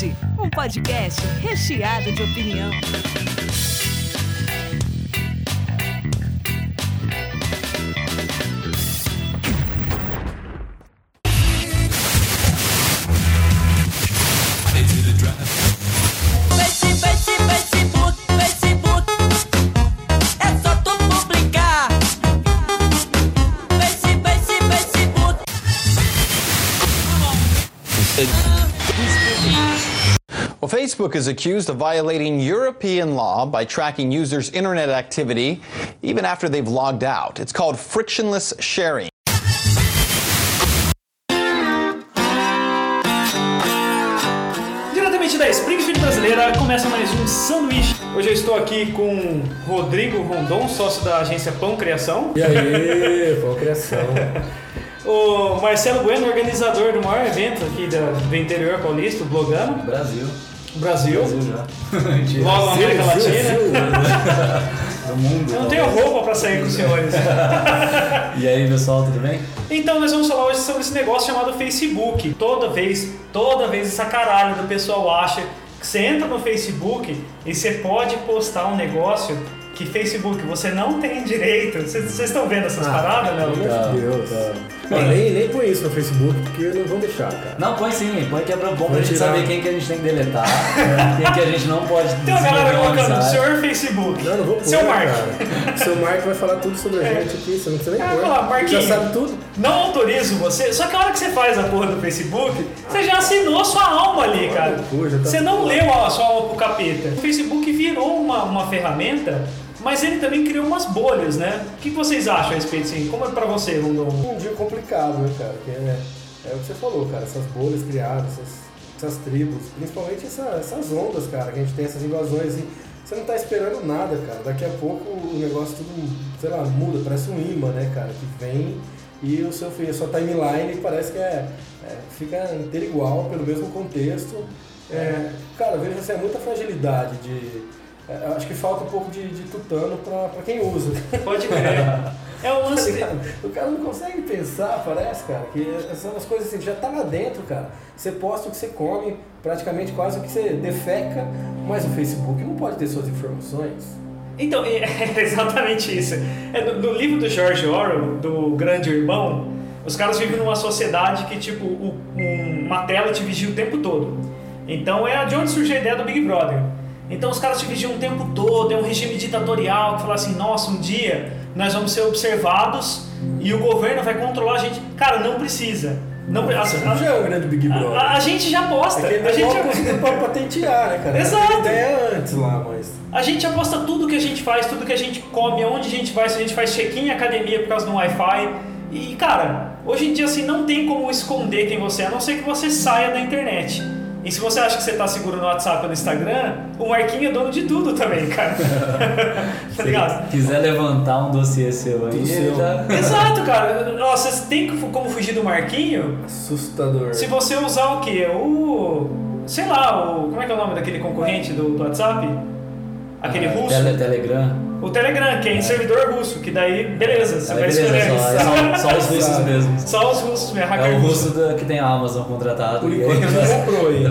Cast, um podcast recheado de opinião. Facebook is accused of violating European law by tracking users' internet activity even after they've logged out. It's called frictionless sharing. Diretamente da Springfield brasileira, começa mais um sanduíche. Hoje eu estou aqui com Rodrigo Rondon, sócio da agência Pão Criação. E aí, pô, criação. O Marcelo Bueno, organizador do maior evento aqui da- do interior paulista, o Blogano. Brasil. Brasil. Brasil já. Logo na América Latina. Do mundo. Eu não tenho roupa pra sair com os senhores. E aí, pessoal, tudo bem? Então nós vamos falar hoje sobre esse negócio chamado Facebook. Toda vez, toda vez essa caralho do pessoal acha que você entra no Facebook e você pode postar um negócio que Facebook você não tem direito. Vocês estão vendo essas paradas, né? Pelo amor de Deus. Não, nem, nem põe isso no Facebook, porque não vão deixar, cara. Não, põe sim, põe que é bom pra gente saber quem que a gente tem que deletar, quem que a gente não pode Tem uma galera colocando, senhor Facebook. Não, não vou pôr, Seu Mark. cara. Seu Mark vai falar tudo sobre a gente aqui, você não precisa nem É, pôr. lá, Marquinhos. Já sabe tudo. Não autorizo você, só que a hora que você faz a porra do Facebook, você já assinou sua alma ali, cara. Pô, tá Você não leu a sua alma pro capeta. O Facebook virou uma, uma ferramenta, mas ele também criou umas bolhas, né? O que vocês acham a respeito assim? Como é pra você, Rondon? Um dia complicado, né, cara? Que é, é o que você falou, cara. Essas bolhas criadas, essas, essas tribos, principalmente essa- essas ondas, cara, que a gente tem essas invasões e você não tá esperando nada, cara. Daqui a pouco o negócio tudo, sei lá, muda, parece um imã, né, cara? Que vem e o seu, a sua timeline parece que é, é, fica inteira igual, pelo mesmo contexto. É, cara, veja assim, é muita fragilidade de. É, acho que falta um pouco de, de tutano pra, pra quem usa. Pode crer. É Tá lance. O cara não consegue pensar, parece, cara, que são as coisas assim, já tá lá dentro, cara. Você posta o que você come, praticamente quase o que você defeca, mas o Facebook não pode ter suas informações. Então, é exatamente isso. É, no, no livro do George Orwell, do Grande Irmão, os caras vivem numa sociedade que, tipo, o- um- uma tela te vigia o tempo todo. Então é de onde surgiu a ideia do Big Brother. Então os caras te vigiam o tempo todo, é um regime ditatorial que fala assim, nossa, um dia nós vamos ser observados e o governo vai controlar a gente. Cara, não precisa. Não, a, já é o grande Big Brother. a- a gente já posta. É a, gente não já, conseguiu pra patentear, né, cara? Exato. A ideia antes lá, mas. a gente já posta tudo que a gente faz, tudo que a gente come, aonde a gente vai, se a gente faz check-in em academia por causa do Wi-Fi. E, cara, hoje em dia, assim, não tem como esconder quem você é, a não ser que você saia da internet. E se você acha que você tá seguro no WhatsApp ou no Instagram, o Marquinho é dono de tudo também, cara. tá ligado? Se quiser levantar um dossiê seu aí, seu. tá- Exato, cara. Nossa, você tem que- como fugir do Marquinho Assustador. se você usar o quê? O. Sei lá, o. Como é que é o nome daquele concorrente do, do WhatsApp? Aquele Ah, russo? Tele, Telegram. O Telegram, que é em servidor russo, que daí, beleza, você Aí vai beleza, escolher. só, só, só os russos mesmo. Só os russos, minha hacker É o russo. russo da- que tem a Amazon contratado. Por e enquanto ele não comprou ainda.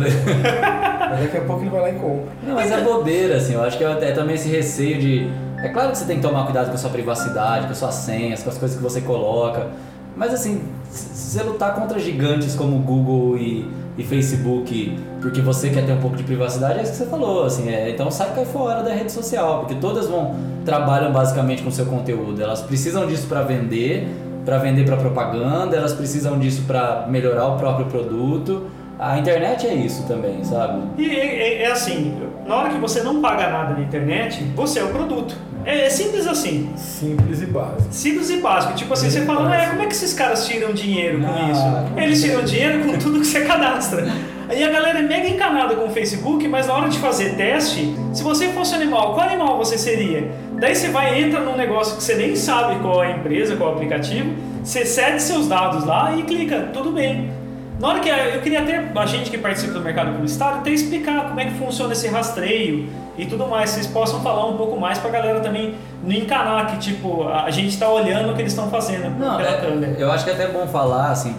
Mas daqui a pouco ele vai lá e compra. Não, mas é bobeira, assim. Eu acho que é, é também esse receio de. É claro que você tem que tomar cuidado com a sua privacidade, com as suas senhas, com as coisas que você coloca. Mas assim, se se você lutar contra gigantes como Google e, e Facebook, porque você quer ter um pouco de privacidade, é isso que você falou, assim, é, então sai cai fora da rede social, porque todas vão trabalham basicamente com o seu conteúdo. Elas precisam disso para vender, para vender para propaganda, elas precisam disso para melhorar o próprio produto. A internet é isso também, sabe? E é, é- é assim, na hora que você não paga nada na internet, você é o produto. É, é simples assim. Simples e básico. Simples e básico. Tipo assim, você fala, ué, como é que esses caras tiram dinheiro com Ah, isso? Eles tiram dinheiro com tudo que você cadastra. Aí a galera é mega encanada com o Facebook, mas na hora de fazer teste, se você fosse animal, qual animal você seria? Daí você vai entra num negócio que você nem sabe qual é a empresa, qual é o aplicativo, você cede seus dados lá e clica, tudo bem. Na hora que eu queria até a gente que participa do mercado publicitário até explicar como é que funciona esse rastreio e tudo mais, vocês possam falar um pouco mais pra galera também não encanar que tipo a gente tá olhando o que eles estão fazendo Não, é- eu acho que é até bom falar, assim,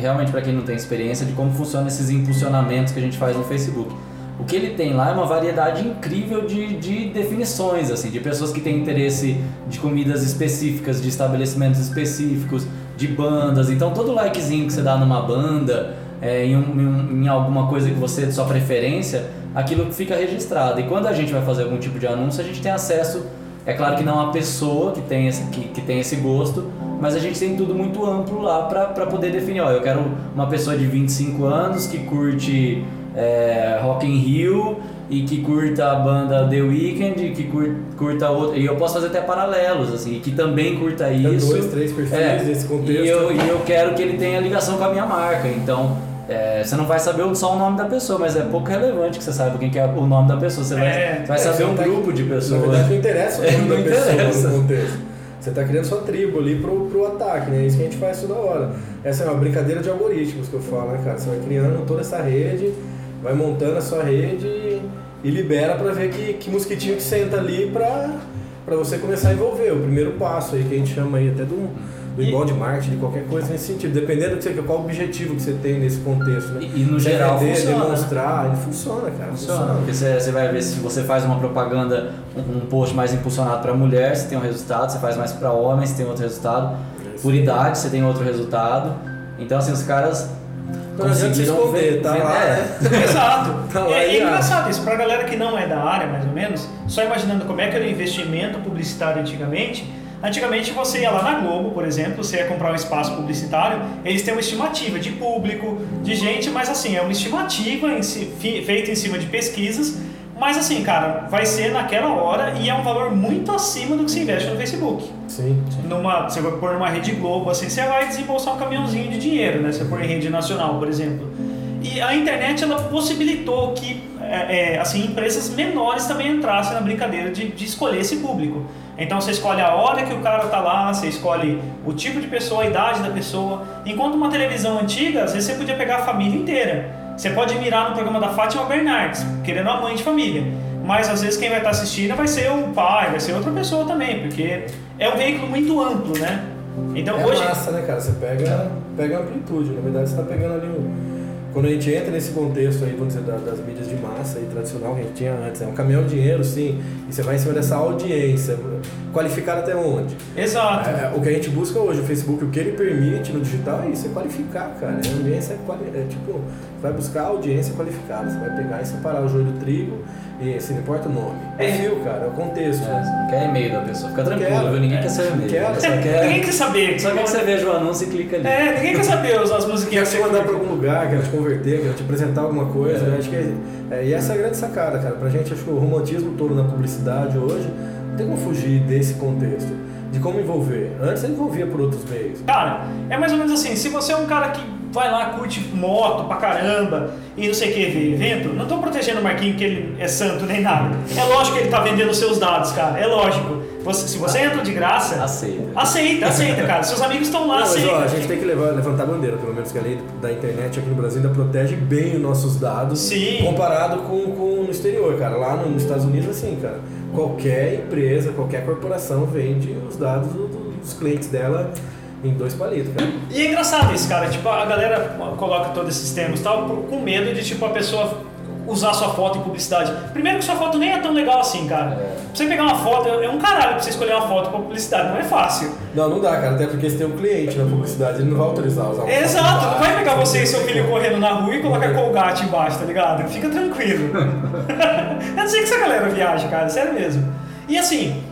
realmente para quem não tem experiência, de como funcionam esses impulsionamentos que a gente faz no Facebook. O que ele tem lá é uma variedade incrível de, de definições, assim, de pessoas que têm interesse de comidas específicas, de estabelecimentos específicos, de bandas. Então todo likezinho que você dá numa banda, é, em, um- em um- alguma coisa que você de sua preferência, aquilo fica registrado. E quando a gente vai fazer algum tipo de anúncio, a gente tem acesso, é claro que não a pessoa que tem esse, que, que tem esse gosto, mas a gente tem tudo muito amplo lá para poder definir. Ó, eu quero uma pessoa de 25 anos que curte é, Rock in Rio e que curta a banda The Weeknd e que cur- curta outra. E eu posso fazer até paralelos, assim, que também curta Tem isso. dois, três perfis nesse contexto. E eu, e eu quero que ele tenha ligação com a minha marca. Então, é, você não vai saber só o nome da pessoa, mas é pouco relevante que você saiba quem que é o nome da pessoa. Você vai, É, vai É, saber você um tá- grupo de Na pessoas. verdade não interessa o É, nome não da pessoa interessa. no contexto. Você está criando sua tribo ali pro, pro ataque, né? Isso que a gente faz toda hora. Essa é uma brincadeira de algoritmos que eu falo, né, cara? Você vai criando toda essa rede, vai montando a sua rede e, libera para ver que, que mosquitinho que senta ali para para você começar a envolver. O primeiro passo aí que a gente chama aí até do, do inbound marketing, de qualquer coisa nesse sentido. Dependendo do que você, qual o objetivo que você tem nesse contexto, né? E- e no Você geral vender, funciona, né? demonstrar, ele funciona, cara. Funciona, porque você, você vai ver se você faz uma propaganda, um, um post mais impulsionado para mulher, você tem um resultado, você faz mais para homem, você tem outro resultado. Por idade, você tem outro resultado. Então, assim, os caras. Não adianta se conseguiram esconder, ver- tá ver- lá, é. né? Exato. Tá lá é, e é engraçado isso, pra galera que não é da área, mais ou menos, só imaginando como é que era o investimento publicitário antigamente. Antigamente você ia lá na Globo, por exemplo, você ia comprar um espaço publicitário, eles têm uma estimativa de público, de gente, mas assim, é uma estimativa em si- feita em cima de pesquisas, mas assim, cara, vai ser naquela hora e é um valor muito acima do que se investe no Facebook Sim. numa, você vai pôr numa rede Globo, assim, você vai desembolsar um caminhãozinho de dinheiro, né? Você pôr em rede nacional, por exemplo. E a internet, ela possibilitou que, é, é, assim, empresas menores também entrassem na brincadeira de, de escolher esse público. Então você escolhe a hora que o cara tá lá, você escolhe o tipo de pessoa, a idade da pessoa. Enquanto uma televisão antiga, às vezes você podia pegar a família inteira. Você pode mirar no programa da Fátima Bernardes, querendo a mãe de família. Mas às vezes quem vai estar assistindo vai ser o pai, vai ser outra pessoa também, porque é um veículo muito amplo, né? Então É hoje. massa, né, cara? Você pega, pega amplitude. Na verdade, você tá pegando ali o. Quando a gente entra nesse contexto aí, vamos dizer, da- das mídias de massa aí, tradicional que a gente tinha antes, é um caminhão de dinheiro, sim, e você vai em cima dessa audiência, qualificada até onde? Exato. É, o que a gente busca hoje, o Facebook, o que ele permite no digital é isso, é qualificar, cara. É audiência quali é tipo, vai buscar a audiência qualificada, você vai pegar e separar o joio do trigo, e assim, não importa o nome. É. Perfil, cara, é o contexto. É, você não quer e-mail da pessoa, fica tranquilo, Quero. viu? Ninguém quer seu e-mail. Quero. Só Ninguém quer, quer saber. só quer que você veja o anúncio e clica ali. É, ninguém quer saber as, as Quer musiquinhas te você mandar pra algum lugar, quer te converter, quer te apresentar alguma coisa. É. né? Acho que é, é, e essa é a grande sacada, cara. Pra gente, acho que o romantismo todo na publicidade hoje não tem como fugir desse contexto, de como envolver. Antes ele envolvia por outros meios. Cara, é mais ou menos assim, se você é um cara que vai lá, curte moto pra caramba e não sei o que, vê evento, não tô protegendo o Marquinho que ele é santo nem nada. É lógico que ele tá vendendo os seus dados, cara. É lógico. Você- se você entra de graça, Aceita. aceita, aceita, cara. Seus amigos estão lá, Não, mas aceita. ó, a gente tem que levar- levantar a bandeira, pelo menos que a lei da internet aqui no Brasil ainda protege bem os nossos dados Sim. comparado com, com no exterior, cara. Lá no- nos Estados Unidos, assim, cara, qualquer empresa, qualquer corporação vende os dados do- do- dos clientes dela em dois palitos, cara. E é engraçado isso, cara. Tipo, a galera coloca todos esses termos e tal com medo de, tipo, a pessoa usar sua foto em publicidade. Primeiro que sua foto nem é tão legal assim, cara. Pra você pegar uma foto, é um caralho pra você escolher uma foto pra publicidade. Não é fácil. Não, não dá, cara, até porque se tem um cliente na publicidade, ele não vai autorizar usar uma Exato, não vai pegar você e seu filho correndo na rua e colocar É. colgate embaixo, tá ligado? Fica tranquilo. Eu não sei que essa galera viaja, cara, sério mesmo. E assim,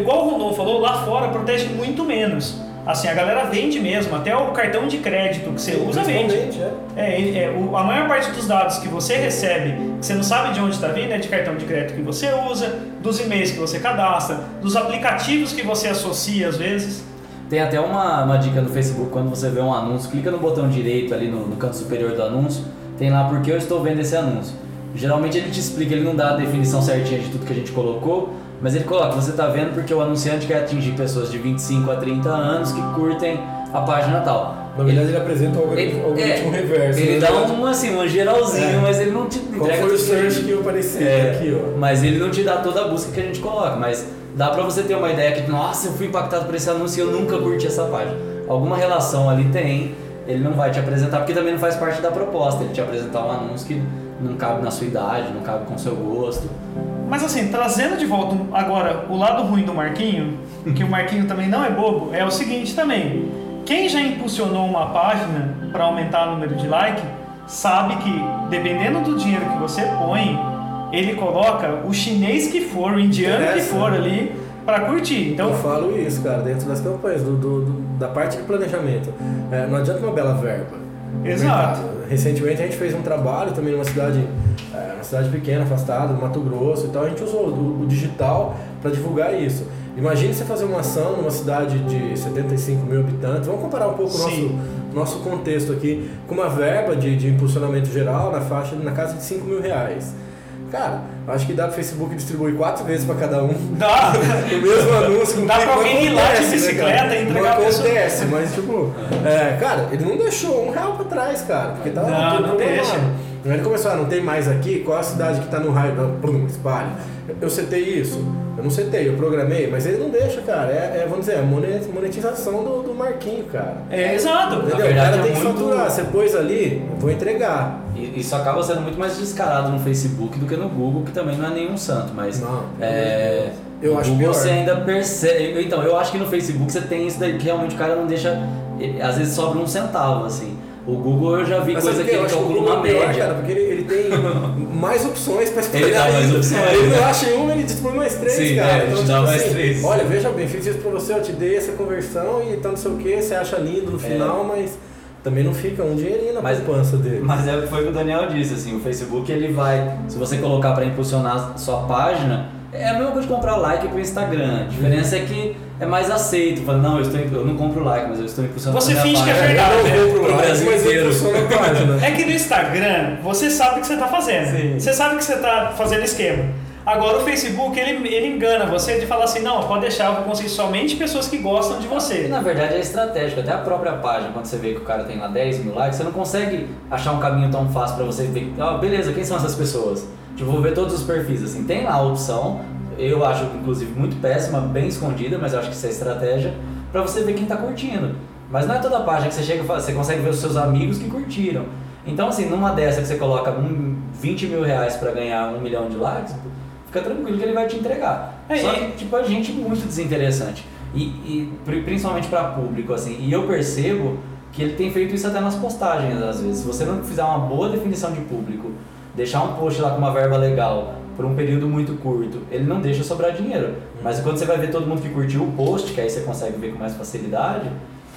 igual o Rondon falou, lá fora protege muito menos. Assim, a galera vende mesmo, até o cartão de crédito que você usa vende. É. É, é, o- a maior parte dos dados que você recebe, que você não sabe de onde está vindo, é de cartão de crédito que você usa, dos e-mails que você cadastra, dos aplicativos que você associa às vezes. Tem até uma, uma dica no Facebook, quando você vê um anúncio, clica no botão direito ali no, no canto superior do anúncio, tem lá porque eu estou vendo esse anúncio. Geralmente ele te explica, ele não dá a definição certinha de tudo que a gente colocou, mas ele coloca, você está vendo porque o anunciante quer atingir pessoas de 25 a 30 anos que curtem a página tal. Na verdade, ele apresenta o algoritmo, algoritmo reverso. ele né? dá um, assim, um geralzinho, É. mas ele não te Qual entrega foi o search que eu apareci É, aqui, ó? Mas ele não te dá toda a busca que a gente coloca, mas dá pra você ter uma ideia que, nossa, eu fui impactado por esse anúncio e eu nunca curti essa página. Alguma relação ali tem. ele não vai te apresentar, porque também não faz parte da proposta, ele te apresentar um anúncio que não cabe na sua idade, não cabe com o seu gosto. Mas assim, trazendo de volta agora o lado ruim do Marquinho, que o Marquinho também não é bobo, é o seguinte também. Quem já impulsionou uma página para aumentar o número de like, sabe que dependendo do dinheiro que você põe, ele coloca o chinês que for, o indiano que Interessa. for ali para curtir. Então, Eu falo isso, cara, dentro das campanhas, do, do- do- da parte de planejamento. É, não adianta uma bela verba. Exato. Recentemente a gente fez um trabalho também numa cidade, é, uma cidade pequena, afastada, no Mato Grosso e tal. A gente usou o, o digital para divulgar isso. Imagine você fazer uma ação numa cidade de 75 mil habitantes. Vamos comparar um pouco o nosso, nosso contexto aqui com uma verba de, de impulsionamento geral na faixa, na casa de 5 mil reais. Cara, acho que dá pro Facebook distribuir quatro vezes para cada um. dá. O mesmo anúncio com Dá que pra não alguém ir lá de né, bicicleta cara? e entregar Não a pessoa. acontece, mas tipo, é, cara, ele não deixou um real pra trás, cara, porque tava Não, tudo não deixa. Aí Ele começou, ah, não tem mais aqui, qual a cidade que tá no raio? Não, Pum, espalha. Eu setei isso, eu não setei, eu programei, mas ele não deixa, cara. É, é, vamos dizer, a monet- monetização do, do Marquinho, cara. É, exato. Entendeu? verdade, o cara é tem que muito- faturar, você pôs ali, eu vou entregar. Isso acaba sendo muito mais descarado no Facebook do que no Google, que também não é nenhum santo, mas Não, é, eu acho Google pior. você ainda percebe. Então, eu acho que no Facebook você tem isso daí que realmente o cara não deixa. Às vezes sobra um centavo, assim. O Google eu já vi Mas coisa que ele que calcula uma é pior, média. cara, porque ele, ele tem mais opções pra escolher Ele dá mais opções, Ele não acha em uma, ele distribui mais três, Sim, cara. é, ele então, te dá tipo mais assim, três. Olha, veja bem, fiz isso pra você, eu te dei essa conversão e então não sei o que, você acha lindo no final, mas também não fica um dinheirinho na Mas- poupança dele. Mas é, foi o que o Daniel disse, assim, o Facebook ele vai, se você colocar para impulsionar sua página, é a mesma coisa de comprar like pro Instagram. A diferença é que é mais aceito. Fala, não, eu, estou, eu não compro like, mas eu estou impulsionando Você finge que é página. verdade, eu não vou pro Pro like, Brasil mas eu inteiro. página. É que no Instagram você sabe o que você está fazendo. Sim. Você sabe que você está fazendo esquema. Agora o Facebook ele, ele engana você de falar assim, não, pode deixar, eu vou conseguir somente pessoas que gostam de você. na verdade é estratégico, até a própria página, quando você vê que o cara tem lá 10 mil likes, você não consegue achar um caminho tão fácil pra você ver, ah, beleza, quem são essas pessoas? Tipo, vou ver todos os perfis, assim, tem lá a opção, eu acho inclusive muito péssima, bem escondida, mas eu acho que isso é estratégia, pra você ver quem tá curtindo. Mas não é toda página que você chega você consegue ver os seus amigos que curtiram. Então, assim, numa dessa que você coloca um, 20 mil reais pra ganhar um milhão de likes, fica tranquilo que ele vai te entregar. É, Só e- que, tipo, a gente muito desinteressante. E, e pri- principalmente para público, assim. E eu percebo que ele tem feito isso até nas postagens, às vezes. Se você não fizer uma boa definição de público, deixar um post lá com uma verba legal por um período muito curto, ele não deixa sobrar dinheiro. Mas quando você vai ver todo mundo que curtiu o post, que aí você consegue ver com mais facilidade,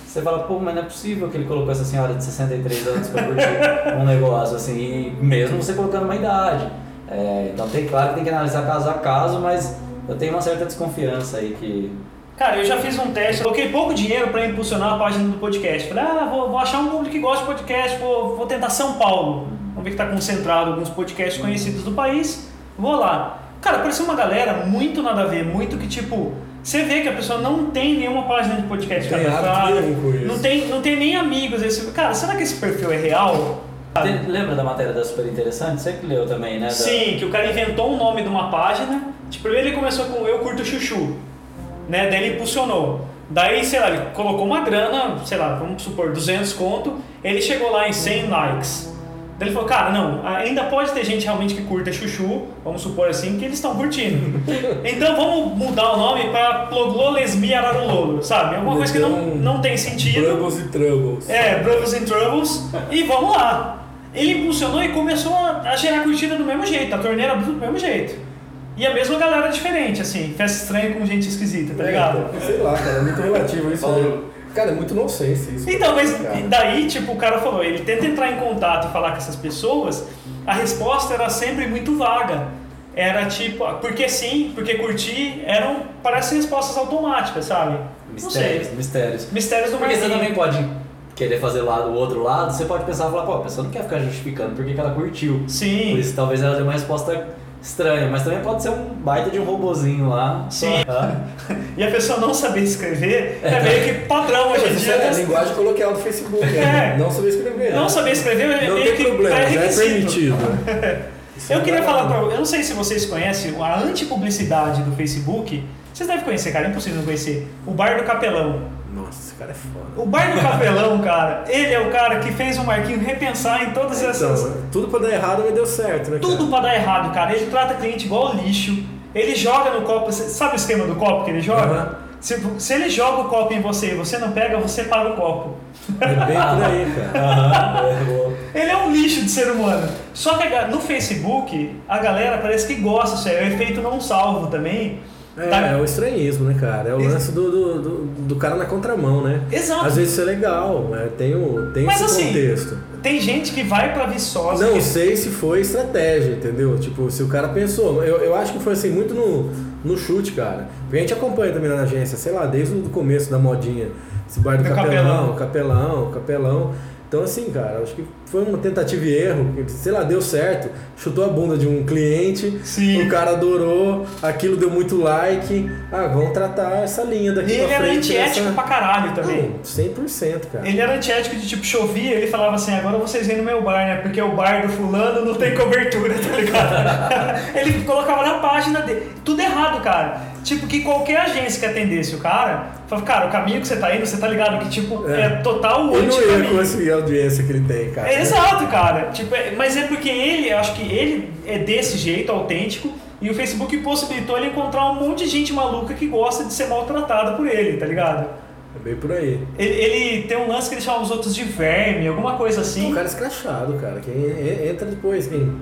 você fala, pô, mas não é possível que ele colocou essa senhora de 63 anos pra curtir um negócio, assim, e mesmo você colocando uma idade. É, então tem claro que tem que analisar caso a caso, mas eu tenho uma certa desconfiança aí que. Cara, eu já fiz um teste, coloquei pouco dinheiro para impulsionar a página do podcast. Falei, ah, vou, vou achar um público que gosta de podcast, vou, vou tentar São Paulo. Vamos ver que tá concentrado alguns podcasts conhecidos do país. Vou lá. Cara, apareceu uma galera muito nada a ver, muito que tipo. Você vê que a pessoa não tem nenhuma página de podcast cadastrada, não tem, não tem nem amigos. Esse, cara, será que esse perfil é real? Tem- lembra da matéria da Super Interessante? Você que leu também, né? Da- Sim, que o cara inventou um nome de uma página. Tipo, primeiro ele começou com Eu Curto Chuchu, né? Daí ele impulsionou. Daí, sei lá, ele colocou uma grana, sei lá, vamos supor, 200 conto. Ele chegou lá em 100 likes. Daí ele falou, cara, não, ainda pode ter gente realmente que curta chuchu, vamos supor assim, que eles estão curtindo. então vamos mudar o nome pra Ploglô Lesmi Ararulolo, sabe? Alguma coisa que não, não tem sentido. Troubles e troubles. É, Brothers and Troubles. E vamos lá. Ele impulsionou e começou a, a gerar curtida do mesmo jeito, a torneira abriu do mesmo jeito. E a mesma galera diferente, assim, festa estranha com gente esquisita, tá ligado? É, sei lá, cara, é muito relativo isso. né? Cara, é muito nonsense isso. Então, mas Cara. daí, tipo, o cara falou, ele tenta entrar em contato e falar com essas pessoas, a resposta era sempre muito vaga. Era tipo, porque sim, porque curtir, eram, parece respostas automáticas, sabe? Mistérios, mistérios. Mistérios do Porque você também pode querer fazer lá do outro lado, você pode pensar e falar, pô, a pessoa não quer ficar justificando porque que ela curtiu. Sim. Por isso talvez ela dê uma resposta estranha, mas também pode ser um baita de um robozinho lá. Sim. Ah, E a pessoa não saber escrever é meio que padrão hoje em dia. é a né? linguagem coloquial do Facebook, É. né? Não saber escrever. Não saber escrever é Não meio tem que problema, já é permitido. Eu não queria falar pra eu não sei se vocês conhecem a antipublicidade do Facebook. Vocês devem conhecer, cara, é impossível não conhecer. O Bar do Capelão. Nossa, esse cara é foda. O bar do Capelão, cara, ele é o cara que fez o Marquinho repensar em todas essas. Então, tudo pra dar errado, mas deu certo, né? Tudo cara? pra dar errado, cara. Ele trata cliente igual lixo. Ele joga no copo. Sabe o esquema do copo que ele joga? Aham. Se, se ele joga o copo em você e você não pega, você paga o copo. É bem por aí, cara. Aham, é, boa. Ele é um lixo de ser humano. Só que no Facebook, a galera parece que gosta, isso é o efeito não salvo também. É, Tá- é o estranhismo, né, cara? É o Ex- lance do, do, do, do cara na contramão, né? Exato. Às vezes isso é legal, né? tem, o, tem Mas esse assim, contexto. tem gente que vai pra Viçosa. Não que- sei se foi estratégia, entendeu? Tipo, se o cara pensou. Eu, eu acho que foi assim, muito no, no chute, cara. Porque a gente acompanha também na agência, sei lá, desde o começo da modinha. Esse bar do Do capelão, capelão, capelão. Então, assim, cara, acho que foi uma tentativa e erro. Sei lá, deu certo. Chutou a bunda de um cliente. Sim. O cara adorou. Aquilo deu muito like. Ah, vamos tratar essa linha E daqui ele pra era frente. antiético nessa- pra caralho também. Não, 100%, cara. Ele era antiético de tipo, chovia, ele falava assim, agora vocês vêm no meu bar, né? Porque o bar do fulano não tem cobertura, tá ligado? ele colocava na página dele. Tudo errado, cara. Tipo, que qualquer agência que atendesse o cara, falava, cara, o caminho que você tá indo, você tá ligado que, tipo, é, É. total Ele não ia conseguir a audiência que ele tem, cara. É, exato, cara. Tipo, é- mas é porque ele, acho que ele é desse jeito, autêntico, e o Facebook possibilitou ele encontrar um monte de gente maluca que gosta de ser maltratada por ele, tá ligado? É bem por aí. Ele, ele tem um lance que ele chama os outros de verme, alguma coisa assim. Um cara escrachado, cara. Quem en- entra depois, quem,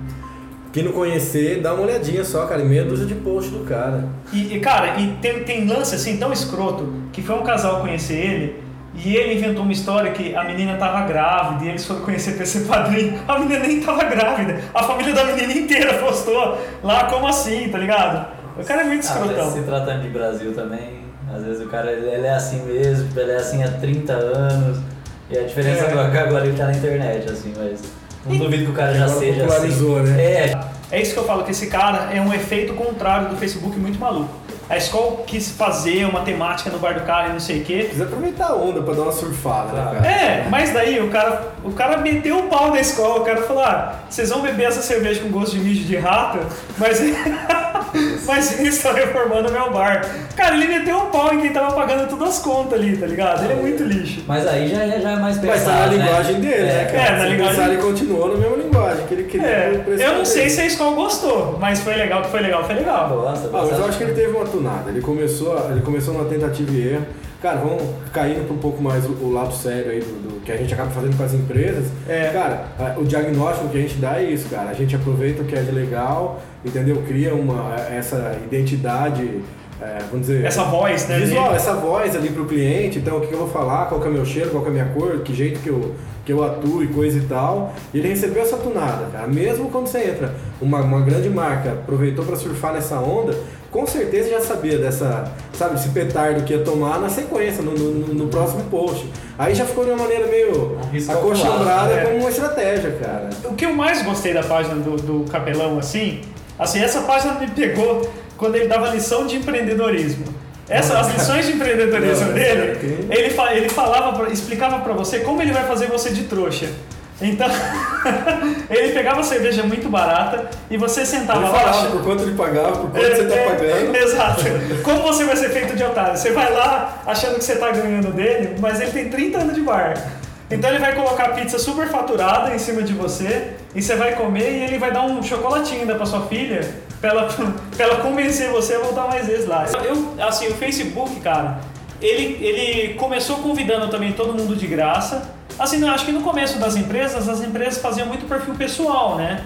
quem não conhecer, dá uma olhadinha só, cara. e Meia dúzia de post do cara. E, e, cara, e tem, tem lance assim tão escroto que foi um casal conhecer ele e ele inventou uma história que a menina tava grávida e eles foram conhecer pra ser padrinho. A menina nem tava grávida. A família da menina inteira postou lá, como assim, tá ligado? O cara é muito Ah, escrotão. se tratando de Brasil também, às vezes o cara ele, ele é assim mesmo, ele é assim há 30 anos. E a diferença É. é. que agora ele tá na internet, assim, mas não duvido que o cara já Agora seja popularizou, assim. né? É, É isso que eu falo, que esse cara é um efeito contrário do Facebook muito maluco. A escola quis fazer uma temática no bar do cara e não sei o quê. Precisa aproveitar a onda pra dar uma surfada, né, cara? É, mas daí o cara, o cara meteu o pau na escola, o cara falou, ah, vocês vão beber essa cerveja com gosto de mijo de rato, mas, mas eles estão reformando meu bar. Cara, ele meteu o pau em quem tava pagando todas as contas ali, tá ligado? Ele é muito lixo. mas aí já, é- já é mais Mas tá na né? linguagem dele, né, cara? É, na Se linguagem- pensar, ele continuou na mesma linguagem que ele queria. É, eu não sei dele. se a escola gostou, mas foi legal, que foi legal, foi legal. Nossa, Ah, mas eu acho que ele teve uma tunada. Ele começou, ele começou numa tentativa e erro. Cara, vamos caindo para um pouco mais o, o lado sério aí do, do que a gente acaba fazendo com as empresas. É. Cara, o diagnóstico que a gente dá é isso, cara. A gente aproveita o que é de legal, entendeu? Cria uma, essa identidade, é, vamos dizer... Essa voz, né? Visual, essa voz ali pro cliente, então o que eu vou falar, qual que é o meu cheiro, qual que é a minha cor, que jeito que eu, que eu atuo e coisa e tal. E ele recebeu essa tunada, cara. Mesmo quando você entra, uma, uma grande marca aproveitou para surfar nessa onda, com certeza já sabia dessa, sabe, esse petardo que ia tomar na sequência, no, no, no próximo post. Aí já ficou de uma maneira meio acostumbrada né? como uma estratégia, cara. O que eu mais gostei da página do, do Capelão, assim, assim, essa página me pegou quando ele dava lição de empreendedorismo. Essa, as lições de empreendedorismo Não, dele, ok. ele, fa- ele falava, explicava pra você como ele vai fazer você de trouxa. Então, ele pegava cerveja muito barata e você sentava Ele lá. falava por quanto ele pagava, por quanto você tá é, pagando. Exato. Como você vai ser feito de otário? Você vai lá achando que você tá ganhando dele, mas ele tem 30 anos de bar. Então ele vai colocar pizza super faturada em cima de você e você vai comer e ele vai dar um chocolatinho ainda pra sua filha pra ela, pra ela convencer você a voltar mais vezes lá. Eu, assim, o Facebook, cara, ele, ele começou convidando também todo mundo de graça. Assim, eu acho que no começo das empresas, as empresas faziam muito perfil pessoal, né?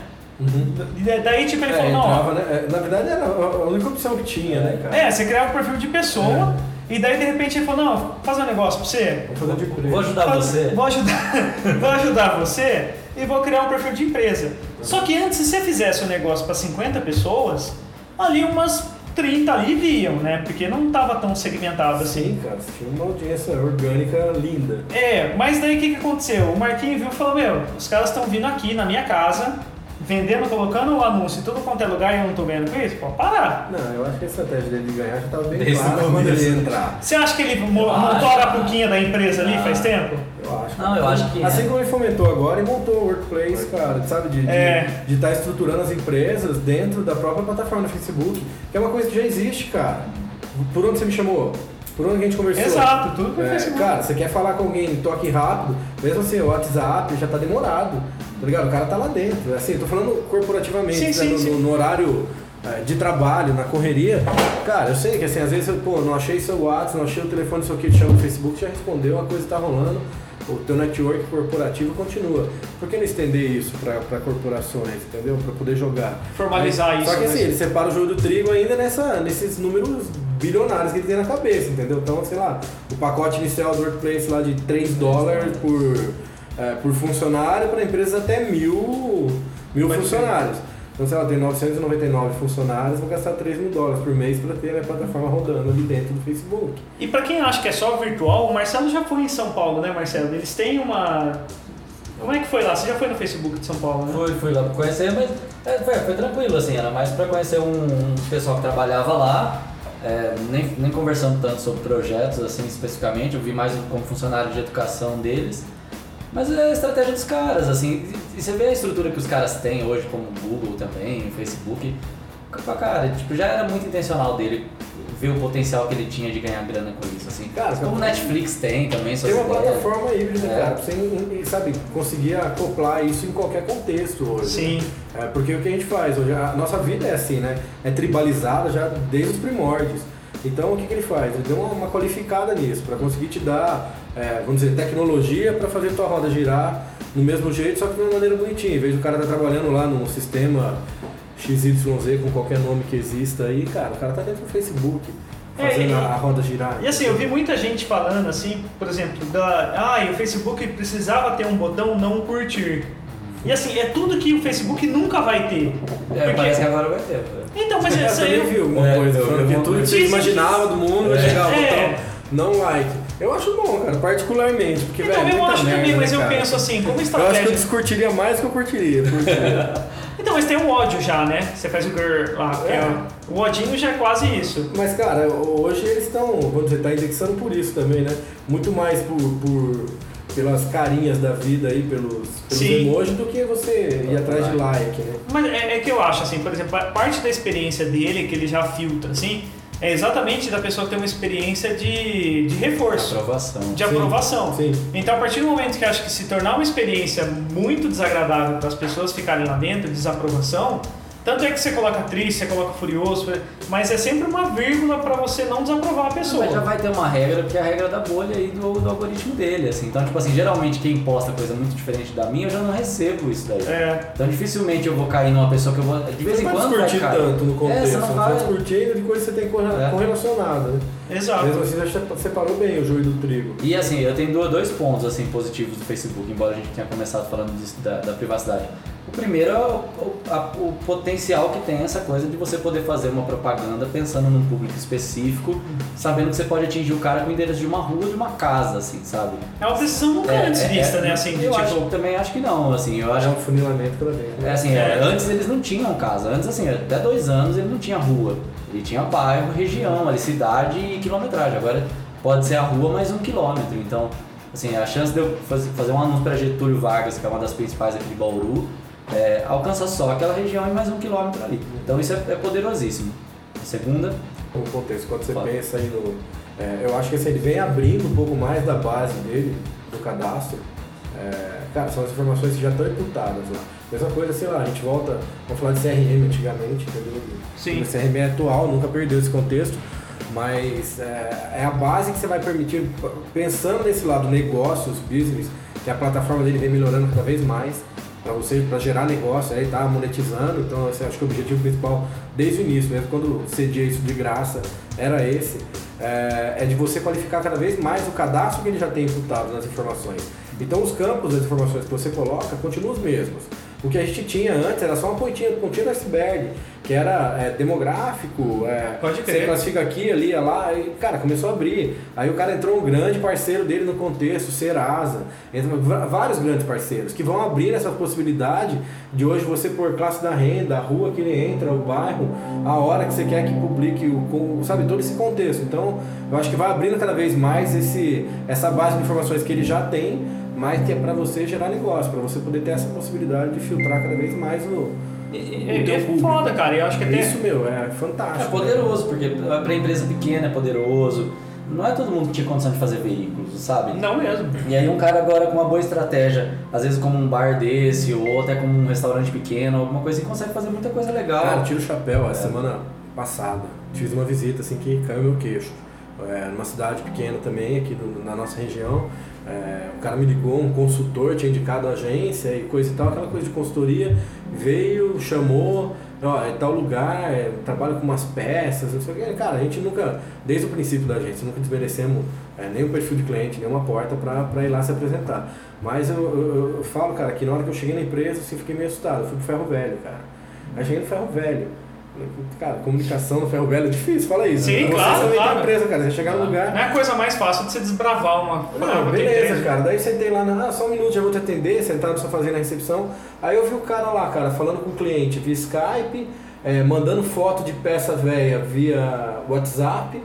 E daí, tipo, ele É, falou, não, entrava, né? É, Na verdade era a única opção que tinha, né, cara? é, você criava um perfil de pessoa e daí de repente ele falou, não, vou fazer um negócio pra você. Vamos fazer de. Vou ajudar Faz- você. Vou ajudar, vou ajudar você e vou criar um perfil de empresa. Só que antes, se você fizesse um negócio para 50 pessoas, ali umas 30 ali viam, né? Porque não tava tão segmentado assim. Sim, cara, você tinha uma audiência orgânica linda. É, mas daí o que, que aconteceu? O Marquinhos viu e falou, meu, os caras estão vindo aqui na minha casa, vendendo, colocando o anúncio em tudo quanto é lugar e eu não tô ganhando com isso, pô, parar. Não, eu acho que a estratégia dele de ganhar já estava bem Desde clara quando ele entrar. Você acha que ele mo- Eu montou acho. a arapuquinha da empresa ali faz tempo? Eu acho. Não, eu acho que Assim é. como ele fomentou agora e montou o Workplace, cara, sabe? De estar É. de, estar estruturando as empresas dentro da própria plataforma do Facebook, que é uma coisa que já existe, cara. Por onde você me chamou? Por onde a gente conversou? Exato, tudo pelo É, Facebook. cara, você quer falar com alguém toque rápido, mesmo assim, o WhatsApp já tá demorado. Tá ligado? O cara tá lá dentro. Assim, eu tô falando corporativamente, Sim, né, sim, no, sim. no- horário é, de trabalho, na correria. Cara, eu sei que assim, às vezes eu, pô, não achei seu WhatsApp, não achei o telefone do seu que te chama no Facebook, já respondeu, a coisa tá rolando. O teu network corporativo continua. Por que não estender isso para corporações, entendeu? Para poder jogar. Formalizar Só isso, que né? assim, ele separa o joio do trigo ainda nessa, nesses números bilionários que ele tem na cabeça, entendeu? Então, sei lá, o pacote inicial do Workplace lá de 3 dólares por, é, por funcionário para empresas até mil, mil funcionários. Então, sei lá, tem 999 funcionários, vou gastar 3 mil dólares por mês para ter a minha plataforma rodando ali dentro do Facebook. E pra quem acha que é só virtual, o Marcelo já foi em São Paulo, né, Marcelo? Eles têm uma. Como é que foi lá? Você já foi no Facebook de São Paulo, né? Fui, fui lá pra conhecer, mas é, foi, foi tranquilo, assim, era mais pra conhecer um, um pessoal que trabalhava lá, é, nem, nem conversando tanto sobre projetos, assim, especificamente, eu vi mais como funcionário de educação deles, mas é a estratégia dos caras, assim, e, e você vê a estrutura que os caras têm hoje, como o Google também, o Facebook, cara, tipo, já era muito intencional dele ver o potencial que ele tinha de ganhar grana com isso, assim. Cara, como o Netflix tem também, Tem uma ideias. plataforma híbrida, É. cara, pra você, sabe, conseguir acoplar isso em qualquer contexto hoje. Sim. É, porque o que a gente faz hoje, a nossa vida é assim, né? É tribalizada já desde os primórdios. Então o que, que ele faz? Ele deu uma, uma qualificada nisso, para conseguir te dar, é, vamos dizer, tecnologia para fazer tua roda girar no mesmo jeito, só que de uma maneira bonitinha. Em vez do cara estar trabalhando lá num sistema XYZ com qualquer nome que exista aí, cara, o cara tá dentro do Facebook, É, fazendo e- a, roda girar. E assim, eu vi muita gente falando assim, por exemplo, da. Ah, o Facebook precisava ter um botão não curtir. E assim, é tudo que o Facebook nunca vai ter. É, Porque- parece que agora vai ter. pô. Então, mas É, isso você aí. nem viu uma É, coisa, eu- falando eu que vou- tudo que você imaginava do mundo vai É. chegar o É. botão não like. Eu acho bom, cara, particularmente, porque, Então, velho, eu muita acho merda, também, mas né, eu penso assim, como Eu acho que estratégia. eu descurtiria mais do que eu curtiria. porque- mas tem um ódio já, né? Você faz o girl lá, que é. É. o odinho já é quase isso. mas, cara, hoje eles estão, vamos dizer, tá indexando por isso também, né? Muito mais por, por- pelas carinhas da vida aí, pelos, pelos Sim. emojis, do que você ir atrás de like, né? Mas é, é que eu acho, assim, por exemplo, a parte da experiência dele, que ele já filtra, assim, é exatamente da pessoa ter uma experiência de, de reforço, Aprovação. de aprovação. Sim. Então, a partir do momento que acho que se tornar uma experiência muito desagradável para as pessoas ficarem lá dentro, desaprovação, tanto é que você coloca triste, você coloca furioso, mas é sempre uma vírgula para você não desaprovar a pessoa. Mas já vai ter uma regra, porque é a regra da bolha aí do, do algoritmo dele, assim. Então, tipo assim, geralmente quem posta coisa muito diferente da minha, eu já não recebo isso daí. É. Então, dificilmente eu vou cair numa pessoa que eu vou... De vez Você em não quando vai descurtir cair. tanto no É, contexto, você não você vai... descurtindo de coisa que você tem É. correlacionada, né? Exato. Mesmo assim, você separou bem o joio do trigo. E assim, eu tenho do- dois pontos assim positivos do Facebook, embora a gente tenha começado falando disso, da, da privacidade. O primeiro é o, a- o potencial que tem essa coisa de você poder fazer uma propaganda pensando num público específico, sabendo que você pode atingir o cara com o endereço de uma rua, de uma casa, assim, sabe? É uma decisão nunca É, antes é- vista, é- né? Assim, de eu tipo. acho, também acho que não, assim, eu acho É um funilamento cada vez. é né? assim, é, É. antes eles não tinham casa. Antes, assim, até dois anos ele não tinha rua. Ele tinha bairro, região, ali, cidade e quilometragem. Agora pode ser a rua mais um quilômetro. Então, assim, a chance de eu faz- fazer um anúncio para Getúlio Vargas, que é uma das principais aqui de Bauru, é, alcança só aquela região e mais um quilômetro ali. Então isso é, é poderosíssimo. A segunda, no contexto, quando você Fala. pensa aí no. é, eu acho que assim, ele vem abrindo um pouco mais da base dele, do cadastro. É, cara, são as informações que já estão imputadas lá. Mesma coisa, sei lá, a gente volta, vamos falar de CRM antigamente, entendeu? Sim. O CRM é atual, nunca perdeu esse contexto, mas é, é a base que você vai permitir, pensando nesse lado negócios, business, que a plataforma dele vem melhorando cada vez mais para você para gerar negócio aí tá monetizando então assim, acho que o objetivo principal desde o início mesmo quando cedia isso de graça era esse é, é de você qualificar cada vez mais o cadastro que ele já tem imputado nas informações então os campos das informações que você coloca continuam os mesmos o que a gente tinha antes era só uma pontinha, pontinha do iceberg, que era é, demográfico, é, Pode você classifica aqui, ali, lá, e cara, começou a abrir. Aí o cara entrou um grande parceiro dele no contexto, Serasa, entra vários grandes parceiros que vão abrir essa possibilidade de hoje você pôr classe da renda, a rua que ele entra, o bairro, a hora que você quer que publique, o, com- sabe, todo esse contexto. Então, eu acho que vai abrindo cada vez mais esse, essa base de informações que ele já tem, mas que é para você gerar negócio, para você poder ter essa possibilidade de filtrar cada vez mais o, É, o é, é foda, cara. Eu acho que até. Isso, meu, é é fantástico. poderoso, porque para empresa pequena é poderoso. não é todo mundo que tinha condição de fazer veículos, sabe? Não mesmo. E aí um cara agora com uma boa estratégia, às vezes como um bar desse, ou até como um restaurante pequeno, alguma coisa assim, consegue fazer muita coisa legal. Cara, tiro o chapéu. A semana passada fiz uma visita assim que caiu meu queixo. É, numa cidade pequena também, aqui do- na nossa região. É, o cara me ligou, um consultor, tinha indicado a agência e coisa e tal, aquela coisa de consultoria. Veio, chamou, ó, é tal lugar, é, trabalha com umas peças, não sei o que. Cara, a gente nunca, desde o princípio da agência, nunca desmerecemos é, o perfil de cliente, nem uma porta para ir lá se apresentar. Mas eu, eu, eu falo, cara, que na hora que eu cheguei na empresa, assim, fiquei meio assustado. Eu fui pro ferro velho, cara. Aí cheguei no ferro velho. Cara, comunicação no ferro velho é difícil, fala isso. Sim, Você claro, claro. empresa, cara. Você chegar no lugar. Não é a coisa mais fácil de você desbravar uma. Não, uma beleza, empresa. cara. Daí sentei lá, na, ah, só um minuto, já vou te atender, sentado no sofá na recepção. Aí eu vi o cara lá, cara, falando com o cliente via Skype, eh, mandando foto de peça velha via WhatsApp,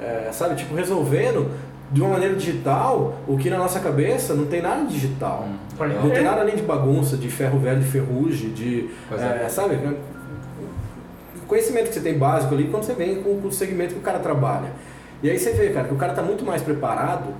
eh, sabe, tipo, resolvendo de uma maneira digital o que na nossa cabeça não tem nada de digital. Pode Não tem nada além de bagunça, de ferro velho, de ferrugem, de. Eh, é. sabe? Conhecimento que você tem básico ali quando você vem com, com o segmento que o cara trabalha. E aí você vê, cara, que o cara está muito mais preparado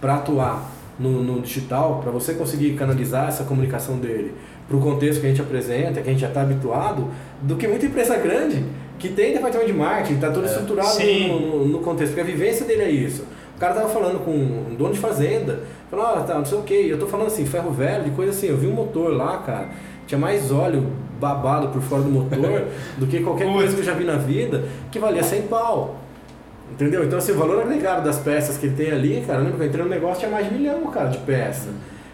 para atuar no, no digital, para você conseguir canalizar essa comunicação dele para o contexto que a gente apresenta, que a gente já está habituado, do que muita empresa grande que tem departamento de marketing, está todo estruturado Sim. no, no- no contexto, porque a vivência dele é isso. O cara tava falando com um dono de fazenda, falou, ah, tá, não sei o que, eu tô falando assim, ferro velho, de coisa assim, eu vi um motor lá, cara, tinha mais óleo babado por fora do motor do que qualquer coisa que eu já vi na vida, que valia 100 pau. Entendeu? Então, assim, o valor agregado das peças que ele tem ali, cara, que eu entrei no negócio, tinha mais de milhão, cara, de peça.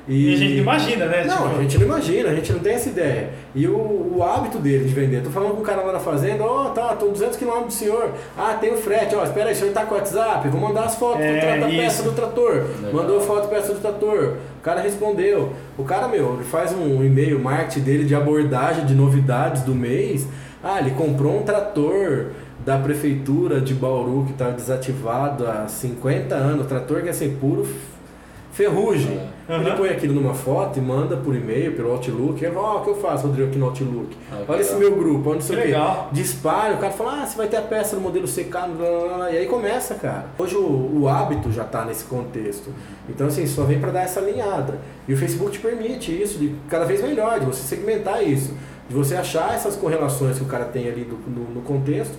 E a gente não imagina, né? Não, Tipo, a gente não imagina, a gente não tem essa ideia. E o, o hábito dele de vender. Tô falando com o cara lá na fazenda, ó, tá, tô 200 km do senhor. Ah, tem o frete, ó, espera aí, o senhor tá com o WhatsApp, vou mandar as fotos É, do peça do trator. Legal. Mandou foto da peça do trator. O cara respondeu. O cara, meu, ele faz um e-mail marketing dele de abordagem de novidades do mês. Ah, ele comprou um trator da prefeitura de Bauru que tá desativado há 50 anos. Trator que é assim, puro ferrugem. Aham. Ele põe aquilo numa foto e manda por e-mail, pelo Outlook. Ó, o que eu faço, Rodrigo, aqui no Outlook? Ah, Olha esse legal. meu grupo, onde sei Que o quê. Dispara, o cara fala, ah, você vai ter a peça no modelo CK, blá, blá, blá, blá. e aí começa, cara. Hoje o, o hábito já tá nesse contexto. Então, assim, só vem para dar essa alinhada. E o Facebook te permite isso, de cada vez melhor, de você segmentar isso, de você achar essas correlações que o cara tem ali do- no, no contexto,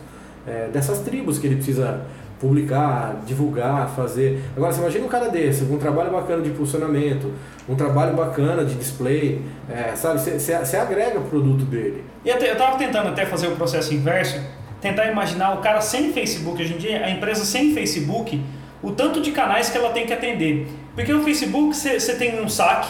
é, dessas tribos que ele precisa publicar, divulgar, fazer. Agora, você imagina um cara desse, com um trabalho bacana de impulsionamento, um trabalho bacana de display, é, sabe? Você- agrega o produto dele. E eu tava tentando até fazer o processo inverso, tentar imaginar o cara sem Facebook, hoje em dia, a empresa sem Facebook, o tanto de canais que ela tem que atender. Porque o Facebook você tem um saque,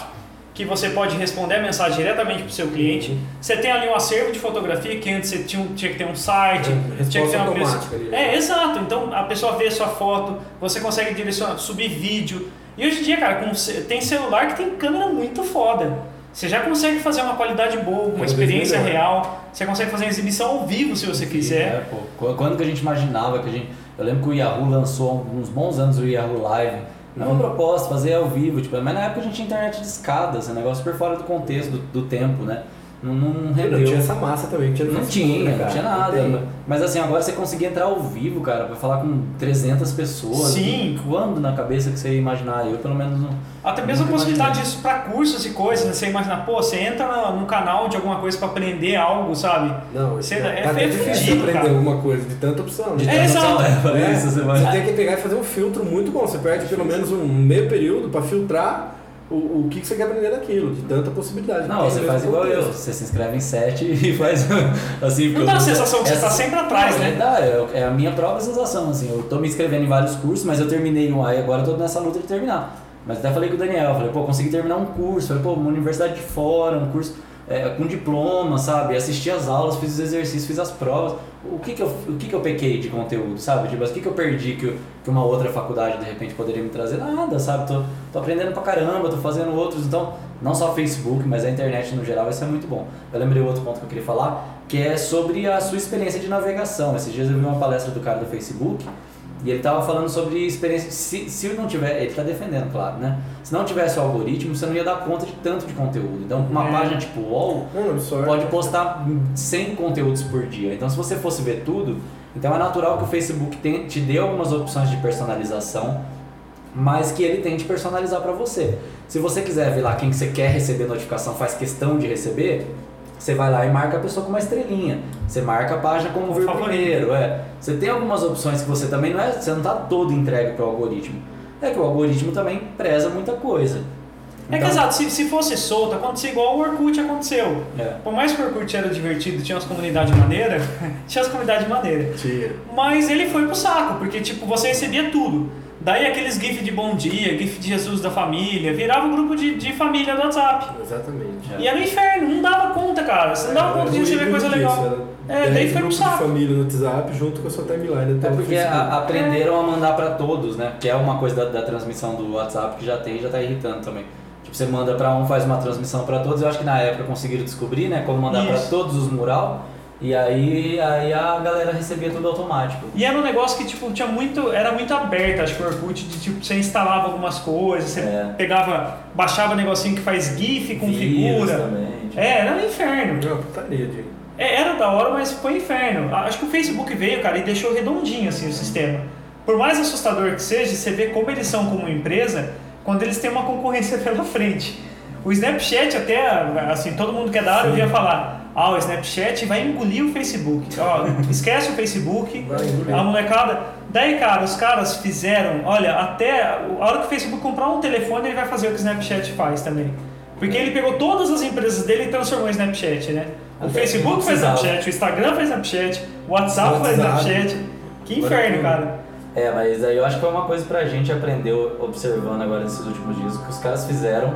que você pode responder a mensagem diretamente para o seu cliente. Você tem ali um acervo de fotografia que antes você tinha, tinha que ter um site, É, tinha que ter uma automática ali, né? É, exato. Então a pessoa vê a sua foto, você consegue direcionar, subir vídeo. E hoje em dia, cara, com tem celular que tem câmera muito foda. Você já consegue fazer uma qualidade boa, uma vez experiência real. Você consegue fazer uma exibição ao vivo se você quiser. É, pô. Qu- Quando que a gente imaginava que a gente. Eu lembro que o Yahoo lançou uns bons anos o Yahoo Live. Não uma proposta, fazer ao vivo, tipo, mas na época a gente tinha internet de escada, esse negócio super fora do contexto, do, do tempo, né? Não, não Não rendeu. tinha essa massa também, que tinha no Não tinha, né, não cara? tinha nada. tem. Mas assim, agora você conseguir entrar ao vivo, cara, pra falar com 300 pessoas. Sim. Quando na cabeça que você ia imaginar? Eu, pelo menos, não. Até mesmo a possibilidade imaginei. disso para cursos e coisas, né? Você imagina, pô, você entra num canal de alguma coisa para aprender algo, sabe? Não, Você é, é- até é difícil aprender cara. alguma coisa de tanta opção. De né? É, tanta exato. opção, é, É, isso, você vai. Você tem que pegar e fazer um filtro muito bom. Você perde pelo menos um meio período para filtrar o, o que, que você quer aprender daquilo, de tanta possibilidade. Não, você faz igual eu. Você se inscreve em sete e faz assim. Não dá a sensação que você tá sempre atrás, Não, né? Dá, é, é a minha própria sensação, assim. Eu tô me inscrevendo em vários cursos, mas eu terminei um aí, agora eu tô nessa luta de terminar. Mas até falei com o Daniel, falei, pô, consegui terminar um curso, falei, pô, uma universidade de fora, um curso é, com diploma, sabe? Assisti as aulas, fiz os exercícios, fiz as provas. O que que eu, o que que eu pequei de conteúdo, sabe? Tipo, o que que eu perdi que, que uma outra faculdade de repente poderia me trazer? Nada, sabe? Tô, tô aprendendo pra caramba, tô fazendo outros, então, não só Facebook, mas a internet no geral, isso é muito bom. Eu lembrei outro ponto que eu queria falar, que é sobre a sua experiência de navegação. Esses dias eu vi uma palestra do cara do Facebook, e ele tava falando sobre experiência. Se, se não tiver. Ele tá defendendo, claro, né? Se não tivesse o algoritmo, você não ia dar conta de tanto de conteúdo. Então, uma É. página tipo UOL Não, absorve. pode postar 100 conteúdos por dia. Então, se você fosse ver tudo, Então é natural que o Facebook tem- te dê algumas opções de personalização, mas que ele tente personalizar para você. Se você quiser ver lá quem que você quer receber notificação, faz questão de receber, você vai lá e marca a pessoa com uma estrelinha. Você marca a página como vir primeiro. É. Você tem algumas opções que você também não é. Você não está todo entregue para o algoritmo. É que o algoritmo também preza muita coisa. É que Então- exato, se, se fosse solto, acontecia igual o Orkut aconteceu. É. Por mais que o Orkut era divertido, tinha umas comunidades maneiras, tinha as comunidades maneiras. Tira. Mas ele foi pro saco, porque tipo, você recebia tudo. Daí aqueles GIF de bom dia, GIF de Jesus da família, virava um grupo de, de família do WhatsApp. Exatamente. É. E era um inferno, não dava conta, cara. Você não dava conta de receber coisa legal. É, daí foi pro grupo de saco. família no WhatsApp junto com a sua timeline. É até no porque a- aprenderam a mandar pra todos, né? Que é uma coisa da, da transmissão do WhatsApp que já tem e já tá irritando também. Tipo, você manda pra um, faz uma transmissão pra todos. Eu acho que na época conseguiram descobrir, né? Como mandar pra Isso. todos os mural. E aí, aí a galera recebia tudo automático. E era um negócio que, tipo, tinha muito. Era muito aberto, acho que o Orkut, de tipo, você instalava algumas coisas, você É. pegava, baixava um negocinho que faz GIF com Vírus figura. também. tipo, É, era um inferno. Putaria, Diego. É, era da hora, mas foi inferno. A- Acho que o Facebook veio, cara, e deixou redondinho assim o sistema. Por mais assustador que seja, você vê como eles são como empresa quando eles têm uma concorrência pela frente. O Snapchat até, assim, todo mundo que é da área ouvia falar, ah, o Snapchat vai engolir o Facebook. Ó, esquece o Facebook, Vai engolir. a molecada. Daí, cara, os caras fizeram, olha, até a hora que o Facebook comprar um telefone, ele vai fazer o que o Snapchat faz também. Porque ele pegou todas as empresas dele e transformou em Snapchat, né? O Até Facebook precisava. Snapchat, o Instagram faz Snapchat, o WhatsApp faz WhatsApp. Snapchat. Que inferno, cara. É, mas aí eu acho que foi uma coisa pra gente aprender observando agora nesses últimos dias o que os caras fizeram.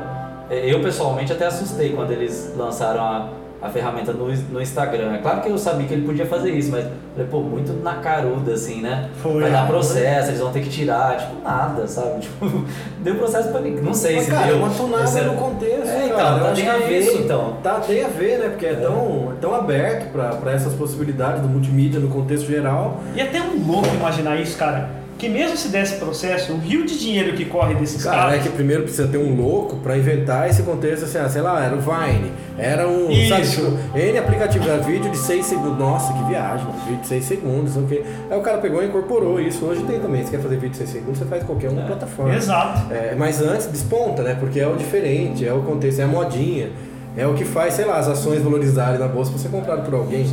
É, Eu pessoalmente até assustei quando eles lançaram a, a ferramenta no, no Instagram. É claro que eu sabia que ele podia fazer isso, mas falei, pô, muito na caruda assim, né? Foi. Vai dar processo, eles vão ter que tirar, tipo, nada, sabe? Tipo, deu processo pra ninguém. Não sei Mas, se cara, deu. é uma tunada Esse era- no contexto. É, então, cara. Tá, tem a é ver, isso. então. Tá, tem a ver, né? Porque é, tão, tão aberto pra, pra essas possibilidades do multimídia no contexto geral. E até um louco imaginar isso, cara. Que mesmo se desse processo, o rio de dinheiro que corre desses Cara, é caras. que primeiro precisa ter um louco pra inventar esse contexto assim, ah, sei lá, era o Vine, era um, sabe, Isso. tipo, N aplicativo, era vídeo de 6 segundos, nossa, que viagem, mano, vídeo de 6 segundos, não sei o quê. Aí o cara pegou e incorporou isso, hoje tem também, se quer fazer vídeo de 6 segundos, você faz qualquer uma plataforma. Exato. É, mas antes desponta, né, porque é o diferente, é o contexto, é a modinha, é o que faz, sei lá, as ações valorizarem na bolsa pra ser comprado por alguém,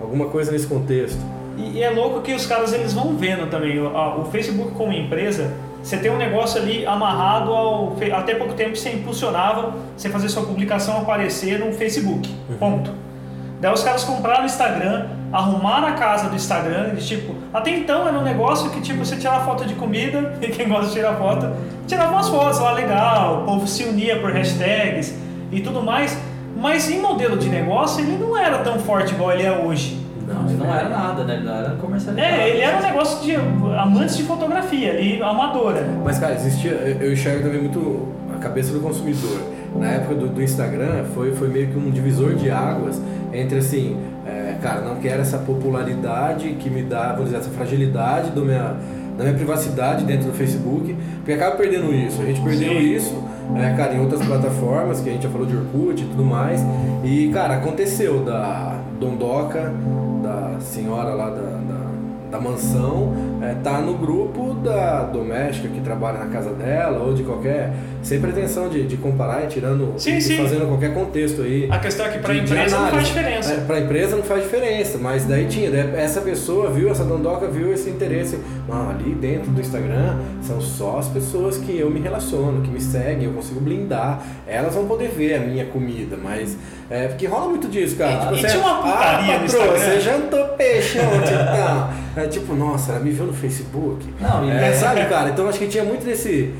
alguma coisa nesse contexto. E, e é louco que os caras eles vão vendo também. O, a- o Facebook como empresa, você tem um negócio ali amarrado ao. Até pouco tempo você impulsionava você fazer sua publicação aparecer no Facebook. Ponto. Daí os caras compraram o Instagram, arrumaram a casa do Instagram, e, tipo, até então era um negócio que tipo, você tirava foto de comida, e quem gosta de tirar foto, tirava umas fotos lá legal, o povo se unia por hashtags e tudo mais. Mas em modelo de negócio ele não era tão forte igual ele é hoje. Não, ele não era nada, né? Ele não era comercializado. É, ele era um negócio de amantes de fotografia, ali, amadora. Mas, cara, existia. Eu enxergo também muito a cabeça do consumidor. Na época do, do Instagram, foi, foi meio que um divisor de águas entre assim, é, cara, não quero essa popularidade que me dá, vou dizer, essa fragilidade do minha, da minha privacidade dentro do Facebook, porque acaba perdendo isso. A gente perdeu Sim. isso, é, cara, em outras plataformas, que a gente já falou de Orkut e tudo mais. E, cara, aconteceu da Dondoca, senhora lá da, da, da mansão, é, tá no grupo da doméstica que trabalha na casa dela ou de qualquer. Sem pretensão de, de comparar e tirando. Sim, e sim. fazendo qualquer contexto aí. A questão é que para a empresa não faz diferença. É, pra empresa não faz diferença, mas daí tinha. daí essa pessoa viu, essa dondoca viu esse interesse. Não, ali dentro do Instagram são só as pessoas que eu me relaciono, que me seguem, eu consigo blindar. Elas vão poder ver a minha comida, mas. É, porque rola muito disso, cara. Tipo, e você, tinha uma putaria ah, no patroa, Instagram." você jantou peixe ontem, então. É tipo, nossa, ela me viu no Facebook. Não, e- é, sabe, cara? Então acho que tinha muito desse.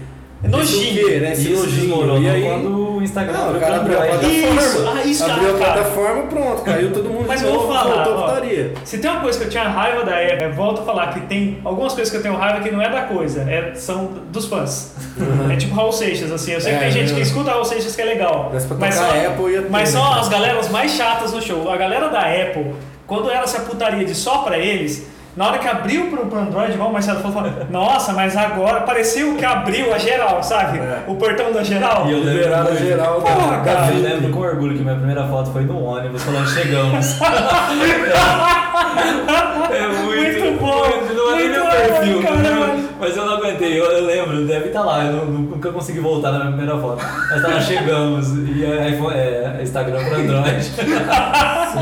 Nojinho. desse o quê, né? Esse Isso nojinho. desmoronou E aí, quando o Instagram não, o abriu cara abriu a plataforma. Isso, ah, isso, abriu a plataforma, pronto, caiu todo mundo Mas de vou falar, ó, se tem uma coisa que eu tinha raiva da Apple, eu volto a falar que tem algumas coisas que eu tenho raiva que não é da coisa, é, são dos fãs. É tipo Raul Seixas, assim. Eu sei que É, tem gente é. que escuta Raul Seixas que é legal. Mas Mas só, Apple mas só as galeras mais chatas no show. A galera da Apple, quando era essa putaria de só pra eles, na hora que abriu pro, pro Android, igual o Marcelo falou, falou, nossa, mas agora pareceu que abriu a geral, sabe? É. O portão da geral. E eu lembro muito. geral Porra, da, da cara, Eu lembro com orgulho que minha primeira foto foi no ônibus falando chegamos. É muito, Muito bom, Não é nem meu perfil, caralho. mas eu não aguentei. Eu, eu lembro, deve estar lá. Eu nu- nunca consegui voltar na minha primeira foto. Mas tá lá, chegamos. E é, iPhone- é Instagram para Android.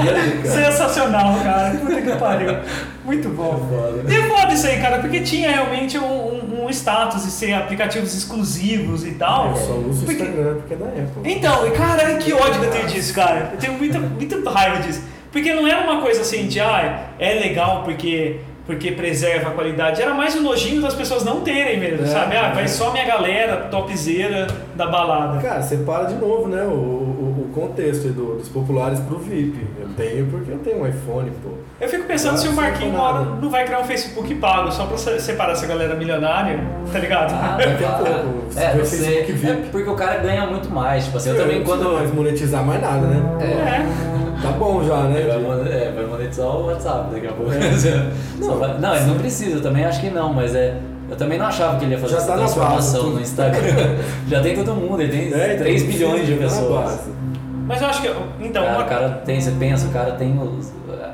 e aí, cara? Sensacional, cara. Puta que pariu. Muito bom. Foda. E é foda isso aí, cara, porque tinha realmente um, um- um status de ser aplicativos exclusivos e tal. Eu só uso o Porque- Instagram porque é da Apple. Então, e, cara, que ódio que eu tenho disso, cara. Eu tenho muita, muita raiva disso. Porque não era uma coisa assim de, ah, é legal porque, porque preserva a qualidade. Era mais o nojinho das pessoas não terem mesmo, É, sabe? Ah, vai é. só minha galera topzeira da balada. Cara, separa de novo, né, o contexto aí do- dos populares pro VIP. Eu tenho porque eu tenho um iPhone, pô. Eu fico pensando se o Marquinhos não nada. hora não vai criar um Facebook pago só pra se- separar essa galera milionária, tá ligado? Ah, Daqui a pouco, É, não. Facebook É porque o cara ganha muito mais. Tipo assim, eu também não precisa quando. mais monetizar mais nada, né? É. Tá bom já, né? Vai, é, vai monetizar o WhatsApp daqui a pouco. Só vai- não, ele não precisa, eu também acho que não, mas é. Eu também não achava que ele ia fazer Já essa tá transformação base, no Instagram. Já tem todo mundo, ele tem É, então 3 não bilhões de tá pessoas. Mas eu acho que. Então, Cara, uma- o cara tem, você pensa, o cara tem os-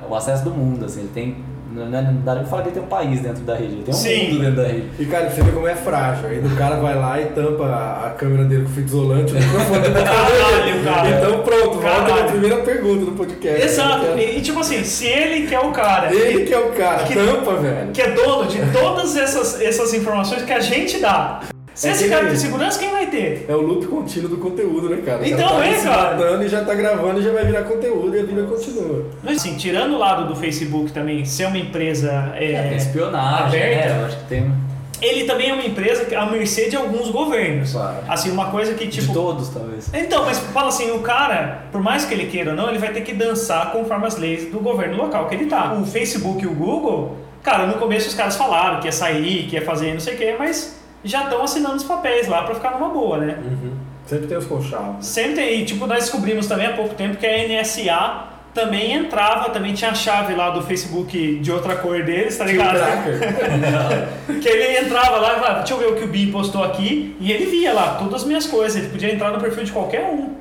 o acesso do mundo, assim, ele tem. Não, não dá nem pra falar que ele tem um país dentro da rede, ele tem um Sim. mundo dentro da rede. E cara, você vê como é frágil. Aí o cara vai lá e tampa a câmera dele com fita isolante, o microfone da. Caralho, cara. Então pronto, volta Caralho. na primeira pergunta do podcast. Exato. E, tipo assim, se ele que é o cara. é- Ele que é o cara, Que- tampa, velho. que é dono de todas essas, essas informações que a gente dá. Se É esse cara tem segurança, quem vai ter? É o loop contínuo do conteúdo, né, cara? Então cara tá é, cara. e já tá gravando e já vai virar conteúdo e a vida continua. Mas assim, tirando o lado do Facebook também, ser uma empresa. é, É, tem espionagem, aberta. né? Eu acho que tem. Ele também é uma empresa à mercê de alguns governos. Claro. Assim, uma coisa que tipo. de todos, talvez. Então, mas fala assim, o cara, por mais que ele queira ou não, ele vai ter que dançar conforme as leis do governo local que ele tá. O Facebook e o Google, cara, no começo os caras falaram que ia sair, que ia fazer não sei o quê, mas já estão assinando os papéis lá pra ficar numa boa, né? Sempre tem os conchavos. Sempre tem, e tipo, nós descobrimos também há pouco tempo que a NSA também entrava, também tinha a chave lá do Facebook de outra cor deles, tá ligado? Que ele entrava lá e falava, deixa eu ver o que o Bim postou aqui, e ele via lá todas as minhas coisas, ele podia entrar no perfil de qualquer um.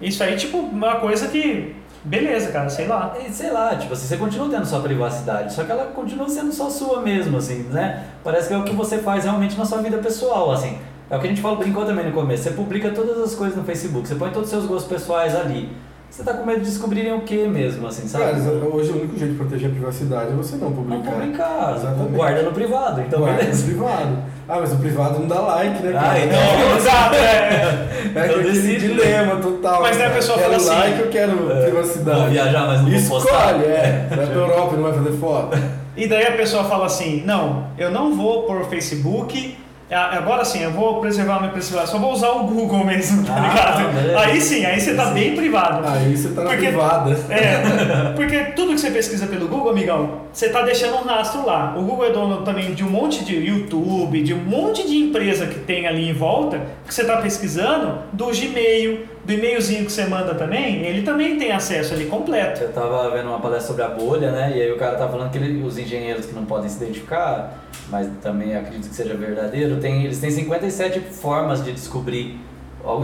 Isso aí, tipo, uma coisa que. Beleza, cara, sei lá. Sei lá, tipo assim, você continua tendo sua privacidade, só que ela continua sendo só sua mesmo, assim, né? Parece que é o que você faz realmente na sua vida pessoal, assim. É o que a gente falou, brincou também no começo. Você publica todas as coisas no Facebook, você põe todos os seus gostos pessoais ali. Você tá com medo de descobrirem o que mesmo, assim, sabe? Cara, hoje o único jeito de proteger a privacidade é você não não publicar. publicar, Exatamente. guarda no privado, então Guarda no beleza. privado. Ah, mas o privado não dá like, né? cara? Ah, então. Exato, é. É Então aquele decide. dilema total. Mas daí a pessoa quero fala assim, like, eu quero É, privacidade. vou viajar, mas não vou Escolhe, postar. é. Vai pra Europa e não vai fazer foto. E daí a pessoa fala assim: não, eu não vou por Facebook. A- Agora sim, eu vou preservar minha privacidade, só vou usar o Google mesmo, tá Ah, ligado? beleza. Aí sim, aí você tá Sim. bem privado. Aí você tá Porque- privada. É, porque tudo que você pesquisa pelo Google, amigão, você tá deixando um rastro lá. O Google é dono também de um monte de YouTube, de um monte de empresa que tem ali em volta, que você tá pesquisando, do Gmail, do e-mailzinho que você manda também, ele também tem acesso ali completo. Eu tava vendo uma palestra sobre a bolha, né? E aí o cara tava falando que ele- os engenheiros que não podem se identificar, mas também acredito que seja verdadeiro, tem, eles têm 57 formas de descobrir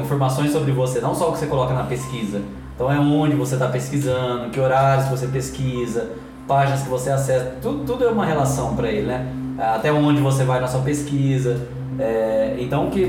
informações sobre você, não só o que você coloca na pesquisa. Então é onde você está pesquisando, que horários você pesquisa, páginas que você acessa, tudo, tudo é uma relação para ele, né? Até onde você vai na sua pesquisa. É, então que,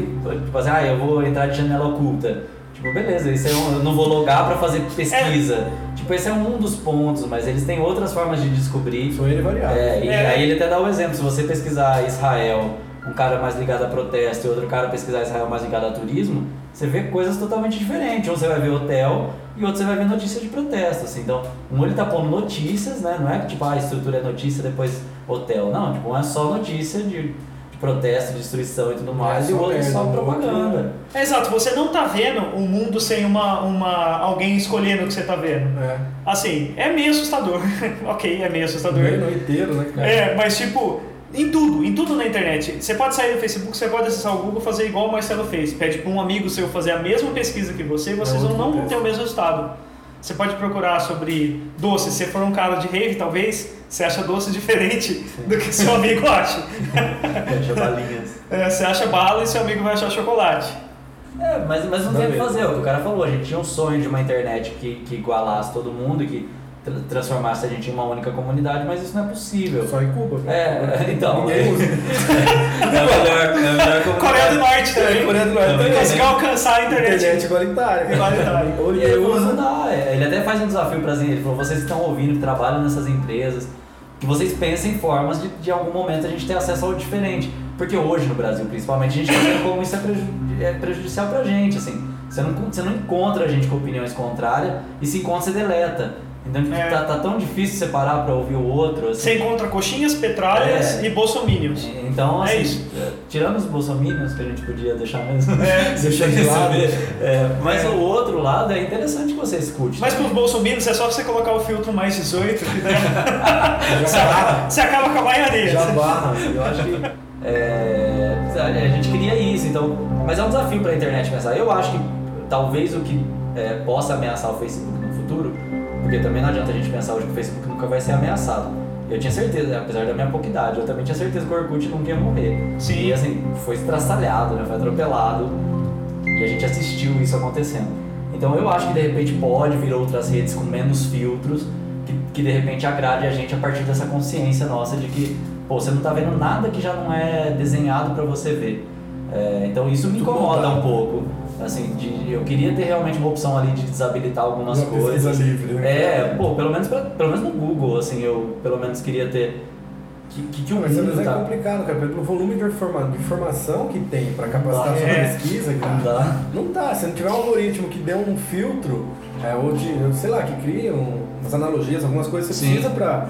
tipo assim, ah, eu vou entrar de janela oculta. Tipo, beleza, isso é um, eu não vou logar para fazer pesquisa. Tipo, esse é um dos pontos, mas eles têm outras formas de descobrir. São ele variável. É, e É. aí ele até dá o exemplo, se você pesquisar Israel, um cara mais ligado a protesto e outro cara pesquisar Israel mais ligado a turismo, você vê coisas totalmente diferentes. Um você vai ver hotel e outro você vai ver notícia de protesto. Assim. Então, um ele tá pondo notícias, né? Não é que tipo, ah, a estrutura é notícia, depois hotel. Não, tipo, um é só notícia de protesto, de destruição e tudo mais, É e o só outro é só propaganda. É, exato, você não tá vendo o mundo sem uma, uma, alguém escolhendo o que você tá vendo. É. Assim, é meio assustador. ok, é meio assustador. Meio no inteiro, né, cara? É, mas tipo, em tudo, em tudo na internet. Você pode sair do Facebook, você pode acessar o Google fazer igual o Marcelo fez. Pede para um amigo seu fazer a mesma pesquisa que você e vocês É vão não ter o mesmo resultado. Você pode procurar sobre doce. Se for um cara de rave, talvez você acha doce diferente do que seu amigo acha. Fecha balinhas. É, você acha bala e seu amigo vai achar chocolate. É, mas, mas não Dá tem o que fazer. O que o cara falou, a gente tinha um sonho de uma internet que, que igualasse todo mundo, que tra- transformasse a gente em uma única comunidade, mas isso não é possível. Só em Cuba. cara. É, então. Ninguém usa. É melhor, é a melhor. Coreia do Norte também. Coreia do Norte Também. Conseguiu alcançar a internet. Internet igualitária. Igualitária. E ele não usa. dá. É, Ele até faz um desafio pra gente. Ele falou, vocês que estão ouvindo, que trabalham nessas empresas, que vocês pensem em formas de, de algum momento a gente ter acesso ao diferente. Porque hoje no Brasil, principalmente, a gente tá vendo como isso é, preju- é prejudicial pra gente, assim. Você não, você não encontra gente com opiniões contrárias e se encontra, você deleta. Então tipo, É. tá, tá tão difícil separar pra ouvir o outro. assim. Você encontra coxinhas, petralhas É. e bolsominions. Então, É assim, isso. é, tirando os bolsominions, que a gente podia deixar mesmo, É, deixar de lado. é, mas É. o outro lado é interessante que você escute. Mas né? pros bolsominions é só você colocar o filtro mais 18, que daí Já você, acaba, você acaba com a maioria. Já barra. Eu acho que é, a gente queria isso, então, mas é um desafio para a internet pensar. Eu acho que talvez o que é, possa ameaçar o Facebook no futuro, porque também não adianta a gente pensar hoje que o Facebook nunca vai ser ameaçado. Eu tinha certeza, apesar da minha pouca idade, eu também tinha certeza que o Orkut nunca ia morrer. Sim. E assim, foi estraçalhado, né? foi atropelado e a gente assistiu isso acontecendo. Então eu acho que de repente pode vir outras redes com menos filtros que, que de repente agrade a gente a partir dessa consciência nossa de que pô, você não tá vendo nada que já não é desenhado para você ver. É, então isso me incomoda um pouco. Assim, de, eu queria ter realmente uma opção ali de desabilitar algumas Uma coisas. livre, né? É, pô, pelo menos, pra- pelo menos no Google, assim, eu pelo menos queria ter. Que, que, que o Mas mundo é tá. complicado, cara, pelo volume de, informa- de informação que tem pra capacitar Não sua. É. pesquisa, Não cara. dá. Não dá, se não tiver um algoritmo que dê um filtro, é, ou de, sei lá, que cria um, umas analogias, algumas coisas que você Sim. precisa pra,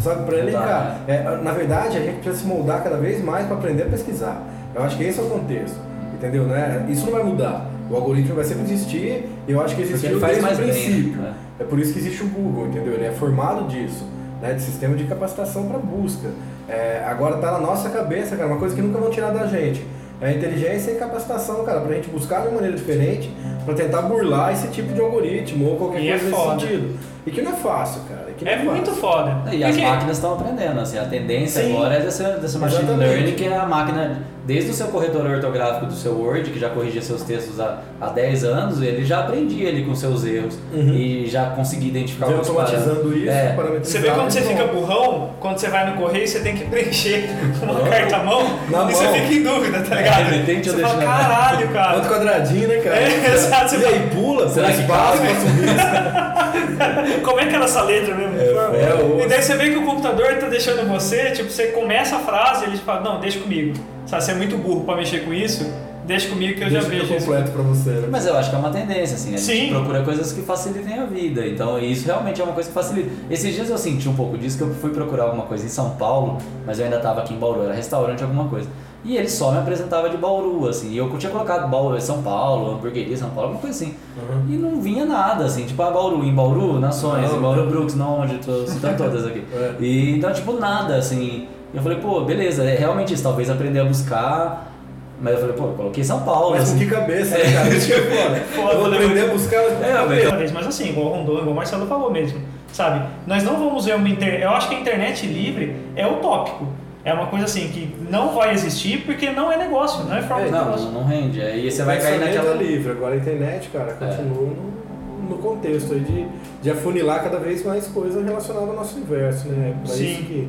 sabe, Não dá, elencar. É, na verdade, a gente precisa se moldar cada vez mais pra aprender a pesquisar. Eu acho que esse é o contexto, entendeu? Né? Isso não vai mudar. O algoritmo vai sempre existir e eu acho que existiu ele faz mais o bem, princípio. né? É por isso que existe o Google, entendeu? Ele é formado disso, né? De sistema de capacitação para busca. É, agora tá na nossa cabeça, cara, uma coisa que nunca vão tirar da gente. É a inteligência e capacitação, cara, pra gente buscar de uma maneira diferente, pra tentar burlar esse tipo de algoritmo ou qualquer E é coisa foda. nesse sentido. E que não é fácil, cara. É muito fácil. foda. E as Porque- máquinas estão aprendendo, assim, a tendência Sim. agora é dessa, dessa machine Exatamente. learning, que é a máquina, desde o seu corretor ortográfico do seu Word, que já corrigia seus textos há, há 10 anos, ele já aprendia ele com seus erros Uhum. e já conseguia identificar alguns automatizando isso, É. Você vê quando você e fica burrão, quando você vai no correio, você tem que preencher uma Não. carta à mão Na e você mão. fica em dúvida, tá ligado? É, remetente ou você fala, caralho, Outro cara. quadradinho, né, cara? É, exato, você E aí, pula, Será que cabe? pra subir. Como é que era essa letra mesmo? é, o- e daí você vê que o computador tá deixando você, tipo, você começa a frase e ele fala, não, deixa comigo. Sabe, você é muito burro pra mexer com isso, deixa comigo que eu já Deixa vejo eu isso. completo pra você, né? Mas eu acho que é uma tendência, assim, a Sim. gente procura coisas que facilitem a vida. Então, isso realmente é uma coisa que facilita. Esses dias eu senti um pouco disso, que eu fui procurar alguma coisa em São Paulo, mas eu ainda estava aqui em Bauru, era restaurante, alguma coisa. E ele só me apresentava de Bauru, assim, e eu tinha colocado Bauru, São Paulo, hamburgueria São Paulo, alguma coisa assim. Uhum. E não vinha nada, assim, tipo, ah, Bauru, em Bauru, Nações, Não. em Bauru, Brooks, não, onde tô citando todas aqui. É. E então, tipo, nada, assim. Eu falei, pô, beleza, é realmente isso, talvez aprender a buscar. Mas eu falei, pô, eu coloquei São Paulo, Mas com assim. que cabeça, né, cara? Isso que é Eu vou né? aprender a buscar mas com É. Talvez, Mas assim, igual o Rondon, igual o Marcelo falou mesmo, sabe? Nós não vamos ver uma internet. Eu acho que a internet livre é utópico. É uma coisa assim que não vai existir porque não é negócio, não é forma É, de Não, negócio. não, não rende. Aí você vai cair naquela. é livre, agora a internet, cara, continua no, no contexto aí de, de afunilar cada vez mais coisas relacionadas ao nosso universo, né? Pra Sim. isso que.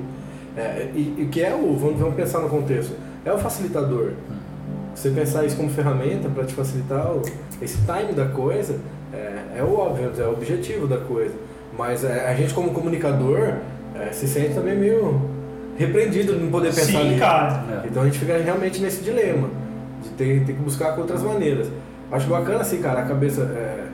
É, e, e que é o. Vamos, vamos pensar no contexto. É o facilitador. Você pensar isso como ferramenta para te facilitar o, esse time da coisa, é, é o óbvio, é o objetivo da coisa. Mas é, a gente, como comunicador, é, se sente também meio repreendido de não poder pensar Sim, nisso. cara. É. Então a gente fica realmente nesse dilema de ter, ter que buscar com outras maneiras. Acho bacana assim, cara, a cabeça. É,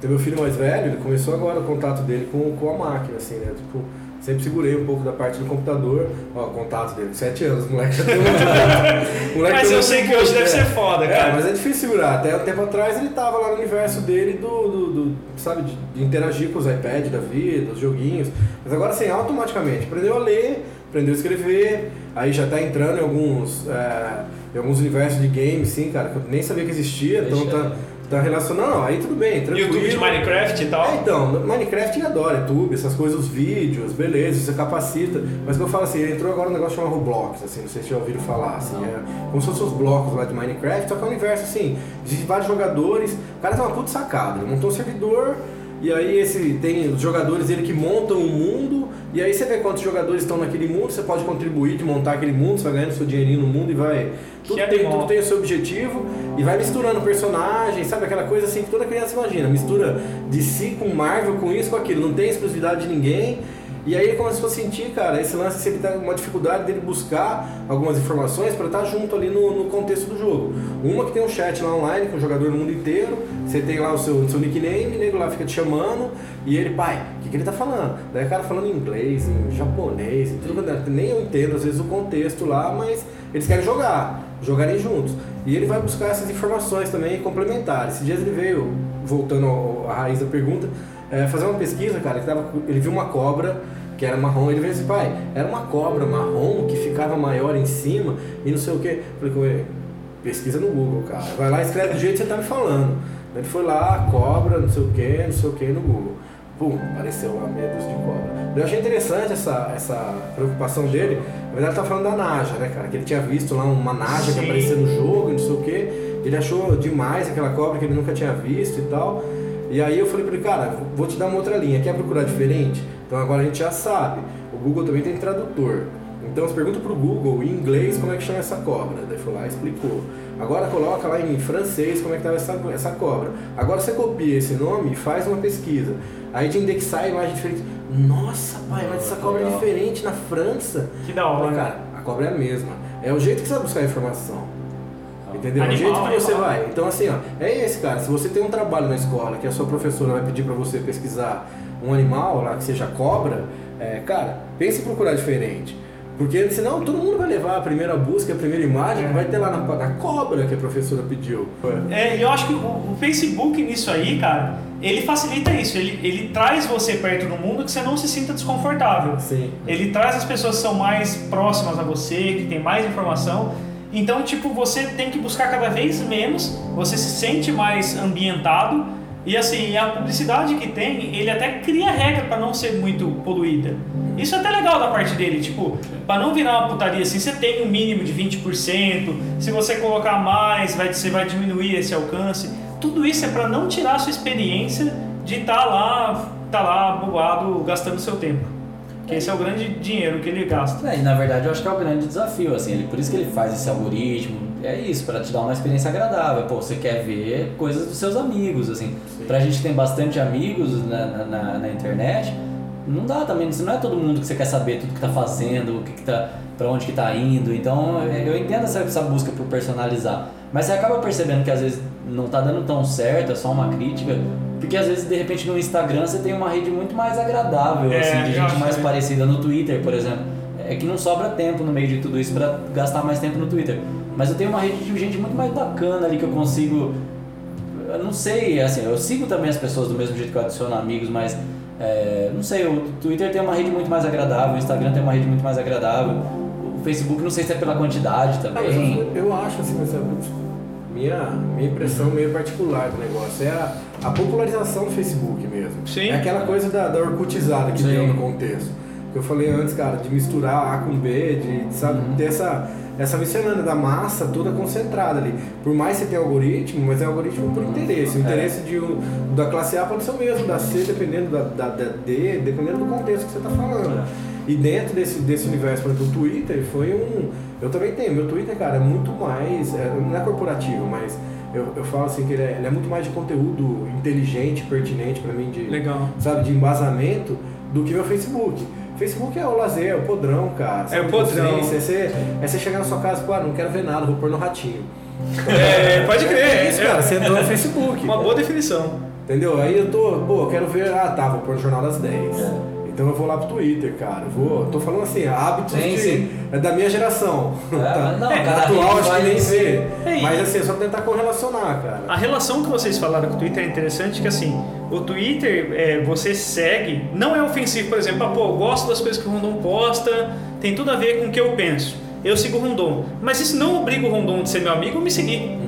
tem meu filho mais velho, ele começou agora o contato dele com, com a máquina, assim, né? Tipo, sempre segurei um pouco da parte do computador. Ó, o contato dele, 7 anos, o moleque já tem um o moleque Mas eu sei que hoje deve é. ser foda, É, cara. mas é difícil segurar. Até um tempo atrás ele tava lá no universo dele do, do, do, sabe, de, de interagir com os iPads da vida, os joguinhos. Mas agora assim, automaticamente, aprendeu a ler, aprendeu a escrever, aí já tá entrando em alguns, é, em alguns universos de games, sim, cara, que eu nem sabia que existia, então Deixa- tá, tá relacionado. Não, aí tudo bem, tranquilo. YouTube de Minecraft e tal. É, então, Minecraft ele adora, YouTube, essas coisas, os vídeos, beleza, você capacita. Mas o que eu falo assim, ele entrou agora um negócio chamado Roblox, assim, não sei se já ouviram falar, assim, é como se fossem os blocos lá de Minecraft, só que é um universo assim, de vários jogadores. O cara tem uma puta sacada, ele montou um servidor, E aí esse tem os jogadores ele que montam o mundo, e aí você vê quantos jogadores estão naquele mundo, você pode contribuir de montar aquele mundo, você vai ganhando seu dinheirinho no mundo e vai. Tudo Que tem, animal. tudo tem o seu objetivo e vai misturando personagens, sabe? Aquela coisa assim que toda criança imagina. Mistura DC com Marvel, com isso, com aquilo. Não tem exclusividade de ninguém. E aí ele começou a sentir, cara, esse lance, se ele tá uma dificuldade dele buscar algumas informações para estar junto ali no, no contexto do jogo. Uma que tem um chat lá online com o jogador no mundo inteiro, você tem lá o seu, seu nickname, o nego lá fica te chamando, e ele, pai, o que, que ele tá falando? Daí o cara falando em inglês, em japonês, em tudo, quanto é- nem eu entendo às vezes o contexto lá, mas eles querem jogar, jogarem juntos. E ele vai buscar essas informações também complementares. Esses dias ele veio, voltando à raiz da pergunta, é, fazer uma pesquisa, cara, que tava, ele viu uma cobra que era marrom, ele veio assim, pai, era uma cobra marrom que ficava maior em cima e não sei o que. Falei com ele, pesquisa no Google, cara. Vai lá e escreve do jeito que você tá me falando. Ele foi lá, cobra, não sei o que, não sei o que no Google. Pum, apareceu lá dúzia de cobra. Eu achei interessante essa, essa preocupação dele. Na verdade, ele tá falando da Naja, né, cara? Que ele tinha visto lá uma Naja que Sim. aparecia no jogo, e não sei o que. Ele achou demais aquela cobra que ele nunca tinha visto e tal. E aí eu falei pra ele, cara, vou te dar uma outra linha. Quer procurar diferente? Então agora a gente já sabe. O Google também tem tradutor. Então você pergunta pro Google em inglês como é que chama essa cobra. Daí foi lá explicou. Agora coloca lá em francês como é que estava essa, essa cobra. Agora você copia esse nome e faz uma pesquisa. Aí de indexar a imagem diferente. Nossa, pai, mas essa cobra é diferente na França. Que da hora. Falei, cara, a cobra é a mesma. É o jeito que você vai buscar a informação. Entendeu? É o Animal, jeito que você animal. vai. Então, assim, ó, é esse, cara. Se você tem um trabalho na escola que a sua professora vai pedir pra você pesquisar um animal lá, que seja cobra, é, cara, pense em procurar diferente. Porque senão todo mundo vai levar a primeira busca, a primeira imagem, É. que vai ter lá na, na cobra que a professora pediu. É, e eu acho que o, o Facebook nisso aí, cara, ele facilita isso. Ele, ele traz você perto do mundo que você não se sinta desconfortável. Sim. Ele traz as pessoas que são mais próximas a você, que tem mais informação. Então, tipo, você tem que buscar cada vez menos, você se sente mais ambientado. E assim, a publicidade que tem, ele até cria regra para não ser muito poluída. Isso é até legal da parte dele, tipo, para não virar uma putaria assim, você tem um mínimo de 20%, se você colocar mais, vai, você vai diminuir esse alcance. Tudo isso é para não tirar a sua experiência de estar lá, tá lá bobado, gastando seu tempo. Que esse é o grande dinheiro que ele gasta. É, e na verdade eu acho que é o grande desafio, assim, ele, por isso que ele faz esse algoritmo, é isso, pra te dar uma experiência agradável. Pô, você quer ver coisas dos seus amigos, assim. Pra gente que tem bastante amigos na, na, na- na internet, não dá também, não é todo mundo que você quer saber tudo que tá fazendo, o que, que tá, pra onde que tá indo. Então é, eu entendo essa, essa busca por personalizar. Mas você acaba percebendo que às vezes não tá dando tão certo, é só uma crítica. Porque às vezes, de repente, no Instagram você tem uma rede muito mais agradável, É, assim, de gente mais também. parecida no Twitter, por exemplo. É que não sobra tempo no meio de tudo isso pra gastar mais tempo no Twitter. Mas eu tenho uma rede de gente muito mais bacana ali que eu consigo. Eu não sei, assim, eu sigo também as pessoas do mesmo jeito que eu adiciono amigos, mas. é, não sei, o Twitter tem uma rede muito mais agradável, o Instagram tem uma rede muito mais agradável. O Facebook não sei se é pela quantidade Ah, também. eu, eu acho assim, mas é minha, minha impressão meio particular do negócio é a, a popularização do Facebook mesmo. Sim. É aquela coisa da, da orcutizada que Sim. deu no contexto. Que eu falei antes, cara, de misturar A com B, de, sabe, Uhum. ter essa, essa miscelânea da massa toda concentrada ali. Por mais que você tenha algoritmo, mas é algoritmo por interesse. O É. interesse de, um- da classe A pode ser o mesmo, da C, dependendo da, da, da D, dependendo do contexto que você está falando. E dentro desse, desse universo, por exemplo, o Twitter foi um. Eu também tenho. Meu Twitter, cara, é muito mais. é, não é corporativo, mas eu, eu falo assim que ele é, ele é muito mais de conteúdo inteligente, pertinente pra mim, de, Legal. sabe, de embasamento, do que meu Facebook. Facebook é o lazer, é o podrão, cara. sabe? É o podrão. É você, é você chegar na sua casa e falar, ah, não quero ver nada, vou pôr no ratinho. É, pode crer. É isso, cara. Você entrou no Facebook. Uma boa definição. Entendeu? Aí eu tô, pô, eu quero ver, ah tá, vou pôr no Jornal das 10. Então eu vou lá pro Twitter, cara. Eu Vou, tô falando assim, hábitos Sim, de, sim. é da minha geração. É, tá? mas não, É, cada atual acho que nem vê. É, Mas assim, é só tentar correlacionar, cara. A relação que vocês falaram com o Twitter é interessante, que assim, o Twitter, é, você segue, não é ofensivo, por exemplo, ah, pô, eu gosto das coisas que o Rondon posta, tem tudo a ver com o que eu penso. Eu sigo o Rondon. Mas isso não obriga o Rondon de ser meu amigo ou me seguir.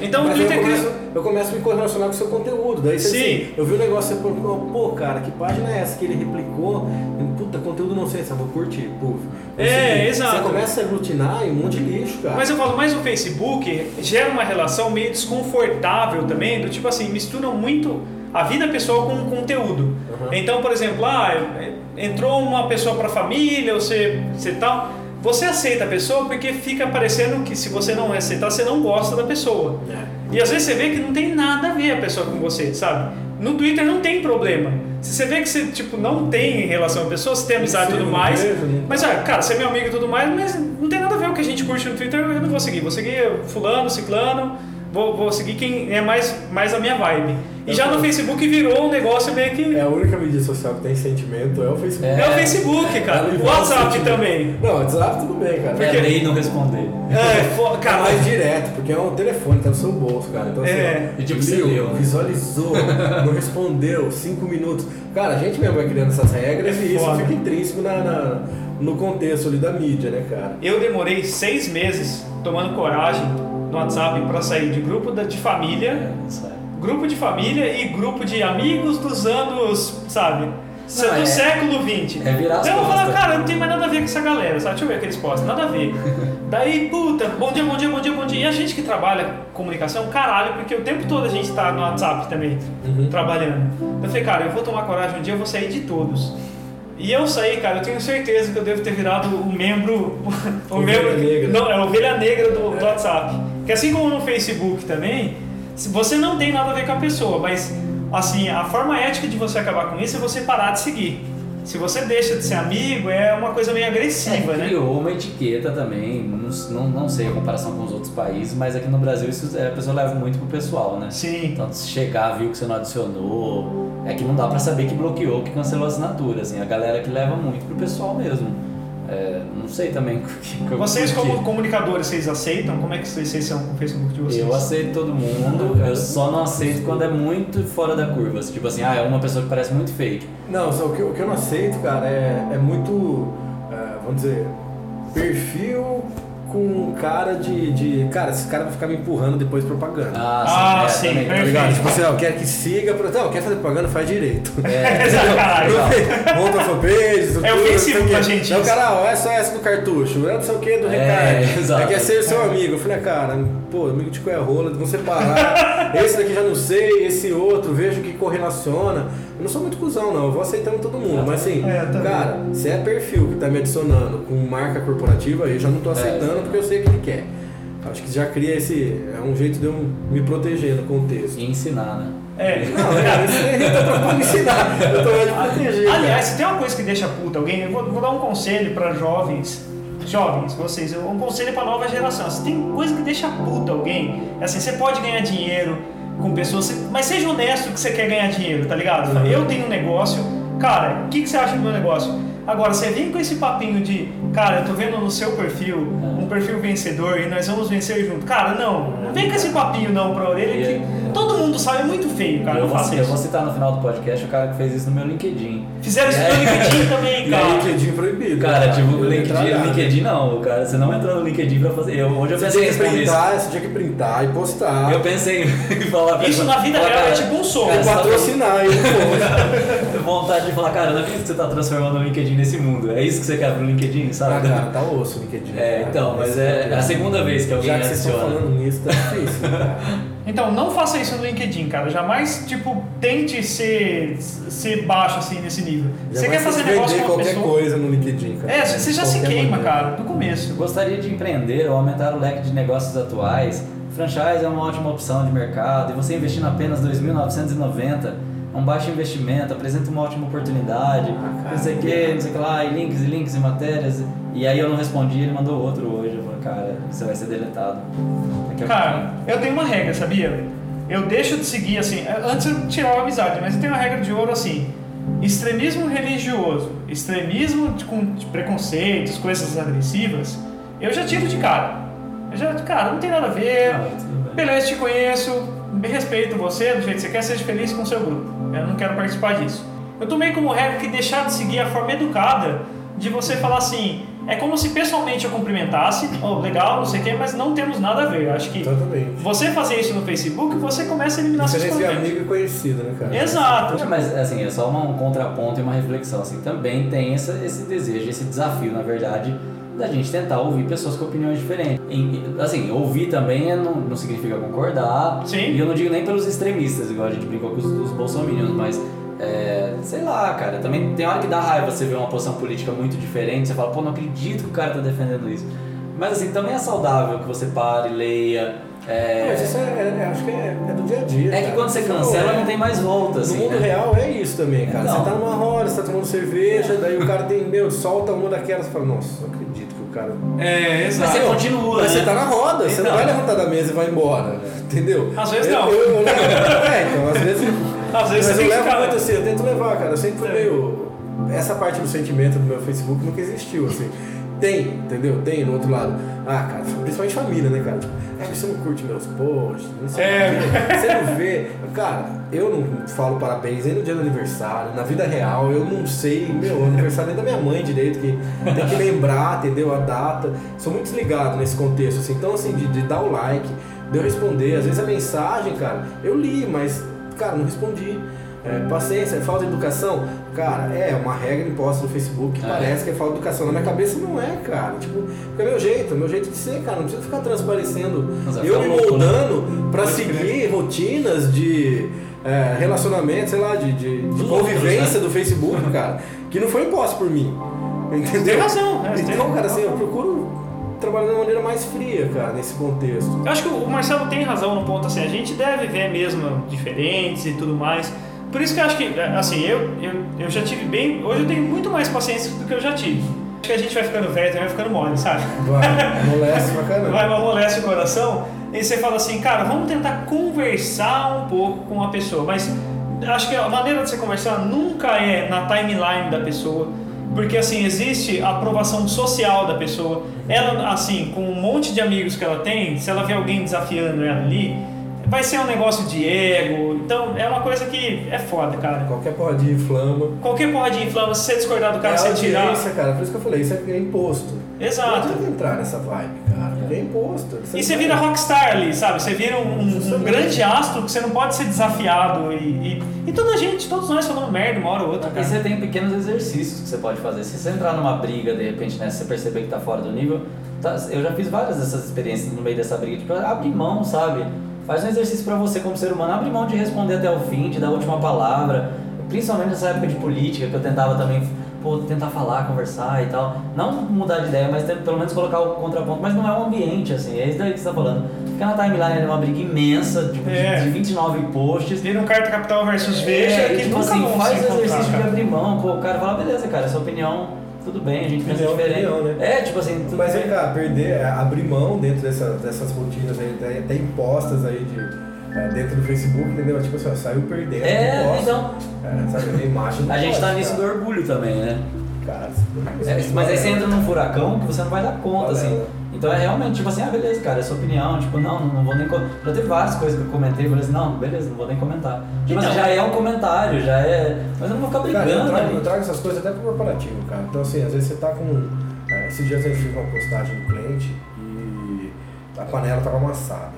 Então o Mas Twitter eu começo, eu começo a me correlacionar com o seu conteúdo. Daí você, Sim. assim, eu vi um negócio você pô, pô, cara, que página é essa que ele replicou? Puta, conteúdo não sei, só vou curtir, puf. É, seguir. exato. Você começa a aglutinar e um monte de lixo, cara. Mas eu falo, mas o Facebook gera uma relação meio desconfortável também, do tipo assim, misturam muito a vida pessoal com o conteúdo. Uhum. Então, por exemplo, ah, entrou uma pessoa pra família, você, você tal. Você aceita a pessoa porque fica parecendo que se você não aceitar, você não gosta da pessoa. É. E às vezes você vê que não tem nada a ver a pessoa com você, sabe? No Twitter não tem problema. Se você vê que você tipo, não tem relação com a pessoa, você tem amizade e tudo mais. Mas, ah, cara, você é meu amigo e tudo mais, mas não tem nada a ver o que a gente curte no Twitter, eu não vou seguir. Vou seguir fulano, ciclano, vou, vou seguir quem é mais, mais a minha vibe. E já no Facebook virou um negócio meio que... É a única mídia social que tem sentimento é o Facebook. É, o Facebook, cara. Ela O WhatsApp também. Não, WhatsApp tudo bem, cara. É lei não responder. É, fo- É cara, mais direto, porque é um telefone, tá no seu bolso, cara. Então, assim, É. ó, E tipo, você liu, leu, né? visualizou, não respondeu, cinco minutos. Cara, a gente mesmo vai criando essas regras É e isso fica intrínseco na, na- no contexto ali da mídia, né, cara? eu demorei seis meses tomando coragem no WhatsApp pra sair de grupo de família É, é. grupo de família e grupo de amigos dos anos, sabe? Não, do é- século XX. é virar então eu falo, cara, não tem mais nada a ver com essa galera, sabe? Deixa eu ver aqueles postos, nada a ver. Daí, puta, bom dia, bom dia, bom dia, bom dia. E a gente que trabalha comunicação, caralho, porque o tempo todo a gente tá no WhatsApp também, Uhum. trabalhando. Eu falei, cara, eu vou tomar coragem um dia, eu vou sair de todos. E eu saí, cara, eu tenho certeza que eu devo ter virado o membro. O Ovelha membro. negra. Não, é a ovelha negra do, do WhatsApp. Que assim como no Facebook também, você não tem nada a ver com a pessoa, mas assim, a forma ética de você acabar com isso é você parar de seguir. Se você deixa de ser amigo, é uma coisa meio agressiva, É, né? criou uma etiqueta também, não, não, sei a comparação com os outros países, mas aqui no Brasil isso é, a pessoa leva muito pro pessoal, né? Sim. Então, se chegar, viu que você não adicionou, é que não dá pra saber que bloqueou, que cancelou a assinatura, assim, a galera que leva muito pro pessoal mesmo. É, não sei também o que, que eu- Vocês como comunicadores, vocês aceitam? Como é que vocês, vocês são com o Facebook de vocês? Eu aceito todo mundo, eu só não aceito quando é muito fora da curva. Tipo assim, ah, é uma pessoa que parece muito fake. Não, só o que, o que eu não aceito, cara, é, é muito, é, vamos dizer, perfil com cara de, de. Cara, esse cara vai ficar me empurrando depois propaganda. Ah, é, sim, também. Tá perfeito. ligado? Tipo assim, ó, quer que siga, pra- não, quer fazer propaganda, faz direito. É, Exato, caralho. Monta fanpage, tudo, É não o pra gente Aí o isso. cara, ó, é só essa do cartucho, é não sei o que do É, recado. exato. É quer ser seu amigo. Eu falei, ah, cara, pô, amigo de qual é rola, vão separar. esse daqui já não sei, esse outro, vejo que correlaciona. Eu não sou muito cuzão, não, eu vou aceitando todo mundo. Mas assim, É, cara, se é perfil que tá me adicionando com marca corporativa, aí eu já não tô aceitando É. porque eu sei o que ele quer. Acho que já cria esse. É um jeito de eu me proteger no contexto. E ensinar, né? É. Não, cara, isso aí eu tô ensinar. Eu tô proteger. Aliás, se tem uma coisa que deixa puta alguém, eu vou, vou dar um conselho pra jovens, jovens, vocês, um conselho pra nova geração. Se tem coisa que deixa puta alguém, é assim, você pode ganhar dinheiro com pessoas, mas seja honesto que você quer ganhar dinheiro, tá ligado? Eu tenho um negócio, cara, o que, que você acha do meu negócio? Agora, você vem com esse papinho de, cara, eu tô vendo no seu perfil um perfil vencedor e nós vamos vencer junto. Cara, não, não vem com esse papinho não pra orelha que todo mundo sabe, é muito feio, cara, eu, não vou, faça eu vou citar no final do podcast o cara que fez isso no meu LinkedIn. Fizeram isso no LinkedIn também, cara. LinkedIn proibido. Cara, né, tipo, LinkedIn, LinkedIn não, cara, você não entrou no LinkedIn pra fazer. Eu, hoje eu Você pensei tinha que responder isso. printar, você tinha que printar e postar. Eu pensei em falar pra Isso na vida real é cara, tipo um cara, Ou você tá patrocinar post. vontade de falar, cara, não acredito que você tá transformando o LinkedIn nesse mundo. É isso que você quer pro LinkedIn, Ah, sabe? cara, tá osso o LinkedIn. É, cara. então, mas é a segunda vez que alguém Já que vocês estão falando nisso, tá difícil, cara. Então, não faça isso no LinkedIn, cara. Jamais, tipo, tente ser, ser baixo assim nesse nível. Já você quer fazer negócio com uma qualquer pessoa. coisa no LinkedIn, cara. É, você já se queima, maneira. cara, do começo. Gostaria de empreender ou aumentar o leque de negócios atuais. Franchise é uma ótima opção de mercado e você investindo apenas R$ 2.990 é um baixo investimento, apresenta uma ótima oportunidade, Ah, não sei o que, não sei o que lá, e links e links e matérias. E aí eu não respondi, ele mandou outro hoje. Eu falei, cara, você vai ser deletado. Cara, eu tenho uma regra, sabia? Eu deixo de seguir, assim, antes eu tirava a amizade, mas eu tenho uma regra de ouro assim. Extremismo religioso, extremismo de, com de preconceitos, coisas agressivas, eu já tiro de cara. Eu já, cara, não tem nada a ver. Ah. Beleza, te conheço, me respeito você, do jeito que você quer, seja feliz com o seu grupo. Eu não quero participar disso. Eu tomei como regra que deixar de seguir a forma educada de você falar assim, é como se pessoalmente eu cumprimentasse, oh, legal, não sei o quê, mas não temos nada a ver. Eu acho que Exatamente. você fazer isso no Facebook, você começa a eliminar seus contatos. amigo e conhecido, né, cara? Exato. Mas assim, é só uma- um contraponto e uma reflexão. Assim, também tem essa, esse desejo, esse desafio, na verdade, da gente tentar ouvir pessoas com opiniões diferentes. Em- assim, ouvir também é- não, não significa concordar. Sim. E eu não digo nem pelos extremistas, igual a gente brincou com os, os bolsominions, mas. é, sei lá, cara, também tem hora que dá raiva você ver uma posição política muito diferente, você fala, pô, não acredito que o cara tá defendendo isso. Mas assim, também é saudável que você pare, leia. é, Mas isso é, é- é- acho que é, é do dia a dia. é que cara. quando você cancela não tem mais volta, assim. No mundo né? real é isso também, cara. Não. Você tá numa roda, você tá tomando cerveja, daí o cara tem, meu, solta uma daquelas e fala, nossa, não acredito que cara. É, Mas exato. você continua, Mas né? você tá na roda, você não Então. vai levantar da mesa e vai embora, entendeu? Às vezes Eu- não. eu- eu é, então, às vezes. Às vezes mas você eu levo ficar- muito assim, eu tento levar, cara. Eu sempre fui É. meio. Essa parte do sentimento do meu Facebook nunca existiu, assim. Tem, entendeu? Tem no outro lado. Ah, cara, principalmente família, né, cara? É, você não curte meus posts, não sei É. o. Você não vê. Cara, eu não falo parabéns nem no dia do aniversário. Na vida real, eu não sei, meu, aniversário nem da minha mãe direito, que tem que lembrar, entendeu? A data. Sou muito desligado nesse contexto, assim. Então, assim, de, de dar o like, de eu responder. Às vezes a mensagem, cara, eu li, mas, cara, não respondi. É, paciência, é falta de educação? Cara, é uma regra imposta no Facebook que É. parece que é falta de educação. Na minha cabeça não é, cara. Tipo, é meu jeito, é meu jeito de ser, cara. Não precisa ficar transparecendo. Mas é eu me né? moldando pra seguir rotinas de é, relacionamento, sei lá, de, de, de convivência outros, né? do Facebook, cara, que não foi imposto por mim. Entendeu? Tem razão, é, tem- Então, cara, assim, eu procuro trabalhar de uma maneira mais fria, cara, nesse contexto. Eu acho que o Marcelo tem razão no ponto assim, a gente deve ver mesmo diferentes e tudo mais. Por isso que eu acho que, assim, eu, eu, eu já tive bem. Hoje eu tenho muito mais paciência do que eu já tive. Acho que a gente vai ficando velho também vai ficando mole, sabe? Vai, amolece pra caramba. Vai amolece o coração. E você fala assim, cara, vamos tentar conversar um pouco com a pessoa. Mas acho que a maneira de você conversar nunca é na timeline da pessoa. Porque assim, existe a aprovação social da pessoa. Ela, assim, com um monte de amigos que ela tem, se ela vê alguém desafiando ela ali, vai ser um negócio de ego. Então é uma coisa que é foda, cara. Qualquer porradinha inflama. Qualquer porra de inflama, se você discordar do cara, é você tirar. cara. Por isso que eu falei, isso é imposto. Exato. Não adianta entrar nessa vibe, cara. É imposto. E você vira rockstar ali, sabe? Você vira um, um- um grande astro que você não pode ser desafiado. E, e, e toda a gente, todos nós falando merda uma hora ou outra, E cara. você tem pequenos exercícios que você pode fazer. Se você entrar numa briga, de repente, né, se você perceber que tá fora do nível, tá- eu já fiz várias dessas experiências no meio dessa briga. Tipo, abre mão, sabe? Faz um exercício pra você como ser humano. Abre mão de responder até o fim, de dar a última palavra. Principalmente nessa época de política, que eu tentava também, pô, tentar falar, conversar e tal. Não mudar de ideia, mas pelo menos colocar o contraponto. Mas não é um ambiente, assim, é isso daí que você tá falando. Fica na timeline, é uma briga imensa, tipo, de- É. de 29 posts. Vira um carta capital versus veja, É, e, que tipo nunca assim, faz o exercício de abrir mão, pô, o cara fala, beleza, cara, essa opinião, tudo bem, a gente pensa Opinião, diferente. opinião, né? É, tipo assim, tudo Mas bem. vem cá, perder, é, abrir mão dentro dessa, dessas rotinas aí, até, até impostas aí de, é, dentro do Facebook, entendeu? Tipo assim, ó, saiu perdendo. É, posso. então, É, sabe, a imagem a gente pode, tá nisso do orgulho também, né? Cara, É, mas aí você entra num furacão que você não vai dar conta, assim. Então é realmente, tipo assim, ah, beleza, cara, é sua opinião, tipo, não, não vou nem... Já teve várias coisas que eu comentei e falei assim, não, beleza, não vou nem comentar. Tipo Então. assim, já é um comentário, já é... Mas eu não vou ficar Cara, eu brigando trago, eu ali. trago essas coisas até pro corporativo, cara. Então, assim, às vezes você tá com. É, esses dias a gente fez uma postagem do cliente e a panela tava amassada.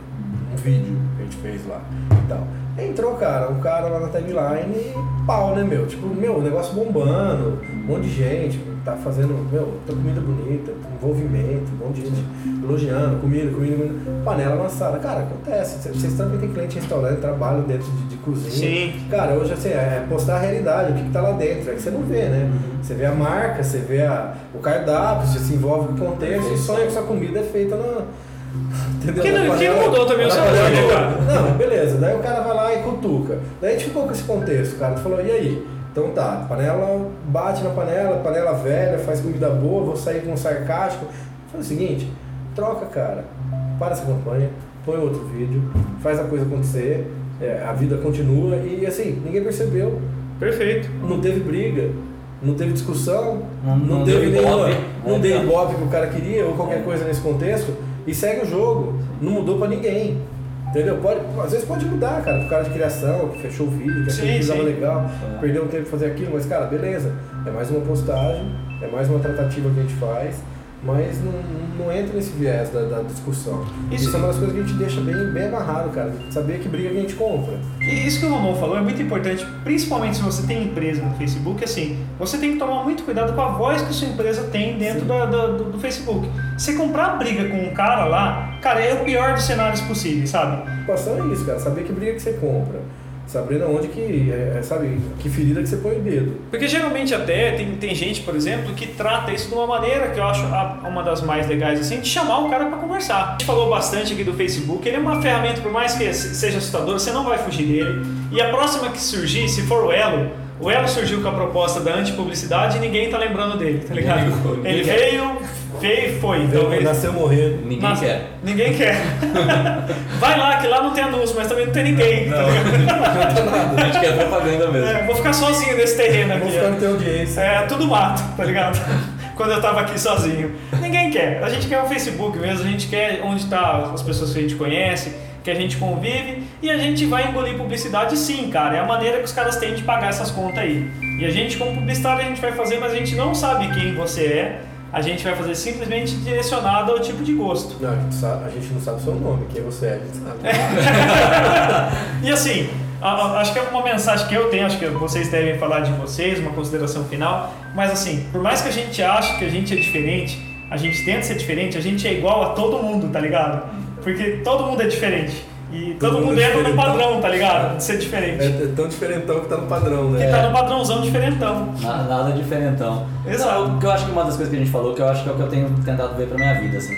Um vídeo que a gente fez lá e tal. Entrou, cara, um cara lá na timeline e pau, né, meu? Tipo, meu, o negócio bombando, um monte de gente, tá fazendo, meu, tá comida bonita, envolvimento, um monte de gente elogiando, comida, comida, comida. Panela amassada. Cara, acontece. Vocês também tem cliente restaurante, trabalham dentro de, de cozinha. Sim. Cara, hoje assim, é postar a realidade, o que, que tá lá dentro, é que você não vê, né? Você vê a marca, você vê a, o cardápio, você se envolve com o contexto e sonha que sua comida é feita na. Entendeu? Que Na não- mudou também o né, cara? ouro. Não, beleza. Daí o cara vai lá e cutuca. Daí a gente ficou com esse contexto, cara. Tu falou, e aí? Então tá, panela bate na panela, panela velha, faz comida boa, vou sair com um sarcástico. Foi o seguinte, troca, cara. Para essa campanha, põe outro vídeo, faz a coisa acontecer, é, a vida continua e assim, ninguém percebeu. Perfeito. Não teve briga, não teve discussão, Não- não, não teve deu nenhuma, não É, deu ibope que o cara queria ou qualquer coisa nesse contexto e segue o jogo. Não mudou pra ninguém. Entendeu? Pode, às vezes pode mudar, cara, pro cara de criação, que fechou o vídeo, que aquilo que tava sim. legal, É. perdeu um tempo pra fazer aquilo, mas cara, beleza. É mais uma postagem, é mais uma tratativa que a gente faz. Mas não, não entra nesse viés da, da discussão. Isso- Isso, é uma das coisas que a gente deixa bem, bem amarrado, cara. Saber que briga que a gente compra. E isso que o Ramon falou é muito importante, principalmente se você tem empresa no Facebook, assim, você tem que tomar muito cuidado com a voz que sua empresa tem dentro da- da- do, do Facebook. Você comprar briga com um cara lá, cara, é o pior dos cenários possíveis, sabe? Preocupação é isso, cara. Saber que briga que você compra. Sabendo onde que, é, é, sabe, que ferida que você põe o dedo. Porque geralmente até tem, tem gente, por exemplo, que trata isso de uma maneira que eu acho a- uma das mais legais, assim, de chamar o cara para conversar. A gente falou bastante aqui do Facebook, ele é uma ferramenta, por mais que se- seja assustador, você não vai fugir dele. E a próxima que surgir, se for o Elo, o Elo surgiu com a proposta da antipublicidade e ninguém tá lembrando dele, tá ligado? Ninguém Ele quer. veio, veio e foi. Talvez. Nasceu morrendo. Ninguém Nossa, quer. Ninguém quer. Vai lá, que lá não tem anúncio, mas também não tem ninguém. tá ligado? A gente quer propaganda mesmo. É, vou ficar sozinho nesse terreno aqui. Vou ficar no teu audiência. É, tudo mato, tá ligado? Quando eu tava aqui sozinho. Ninguém quer. A gente quer o Facebook mesmo, a gente quer onde tá as pessoas que a gente conhece, que a gente convive, e a gente vai engolir publicidade sim, cara. É a maneira que os caras têm de pagar essas contas aí. E a gente, como publicitário, a gente vai fazer, mas a gente não sabe quem você é. A gente vai fazer simplesmente direcionado ao tipo de gosto. Não, a gente, sabe- a gente não sabe o seu nome, quem você é, a gente sabe. E assim, acho que é uma mensagem que eu tenho, acho que vocês devem falar de vocês, uma consideração final. Mas assim, por mais que a gente ache que a gente é diferente, a gente tenta ser diferente, a gente é igual a todo mundo, tá ligado? Porque todo mundo é diferente. E todo, Todo mundo mundo é entra no padrão, tá ligado? De ser diferente. É, é tão diferentão que tá no padrão, né? Que tá no padrãozão diferentão. Nada, nada diferentão. Exato. Não, o que eu acho que uma das coisas que a gente falou, que eu acho que é o que eu tenho tentado ver pra minha vida, assim.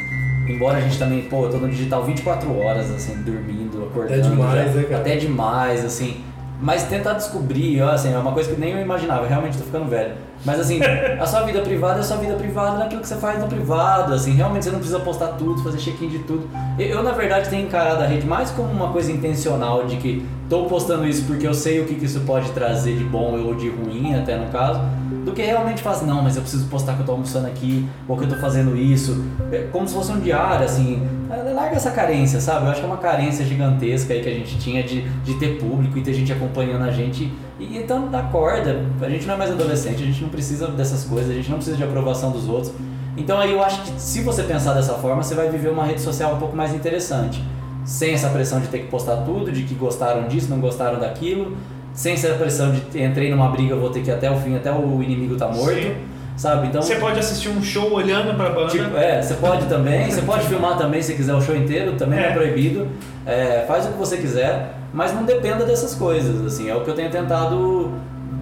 Embora a gente também, pô, eu tô no digital 24 horas, assim, dormindo, acordando. Até demais, já- né, cara? Até demais, assim. Mas tentar descobrir, assim, é uma coisa que nem eu imaginava, realmente tô ficando velho. Mas assim, a sua vida privada é a sua vida privada naquilo que você faz no privado, assim, realmente você não precisa postar tudo, fazer check-in de tudo. Eu, eu, na verdade, tenho encarado a rede mais como uma coisa intencional de que tô postando isso porque eu sei o que, que isso pode trazer de bom ou de ruim, até no caso, do que realmente faço, não, mas eu preciso postar que eu tô almoçando aqui, ou que eu tô fazendo isso. É como se fosse um diário, assim. É, Larga essa carência, sabe? Eu acho que é uma carência gigantesca aí que a gente tinha de, de ter público e ter gente acompanhando a gente. E então dá corda. A gente não é mais adolescente, a gente não precisa dessas coisas, a gente não precisa de aprovação dos outros. Então aí eu acho que se você pensar dessa forma, você vai viver uma rede social um pouco mais interessante. Sem essa pressão de ter que postar tudo, de que gostaram disso, não gostaram daquilo. Sem essa pressão de entrei numa briga, vou ter que ir até o fim, até o inimigo tá morto. Sim. Sabe? Então. Você pode assistir um show olhando pra banda. Tipo, é, você pode também, você pode filmar também se quiser o show inteiro, também não é É. proibido. É, faz o que você quiser, mas não dependa dessas coisas, assim, é o que eu tenho tentado,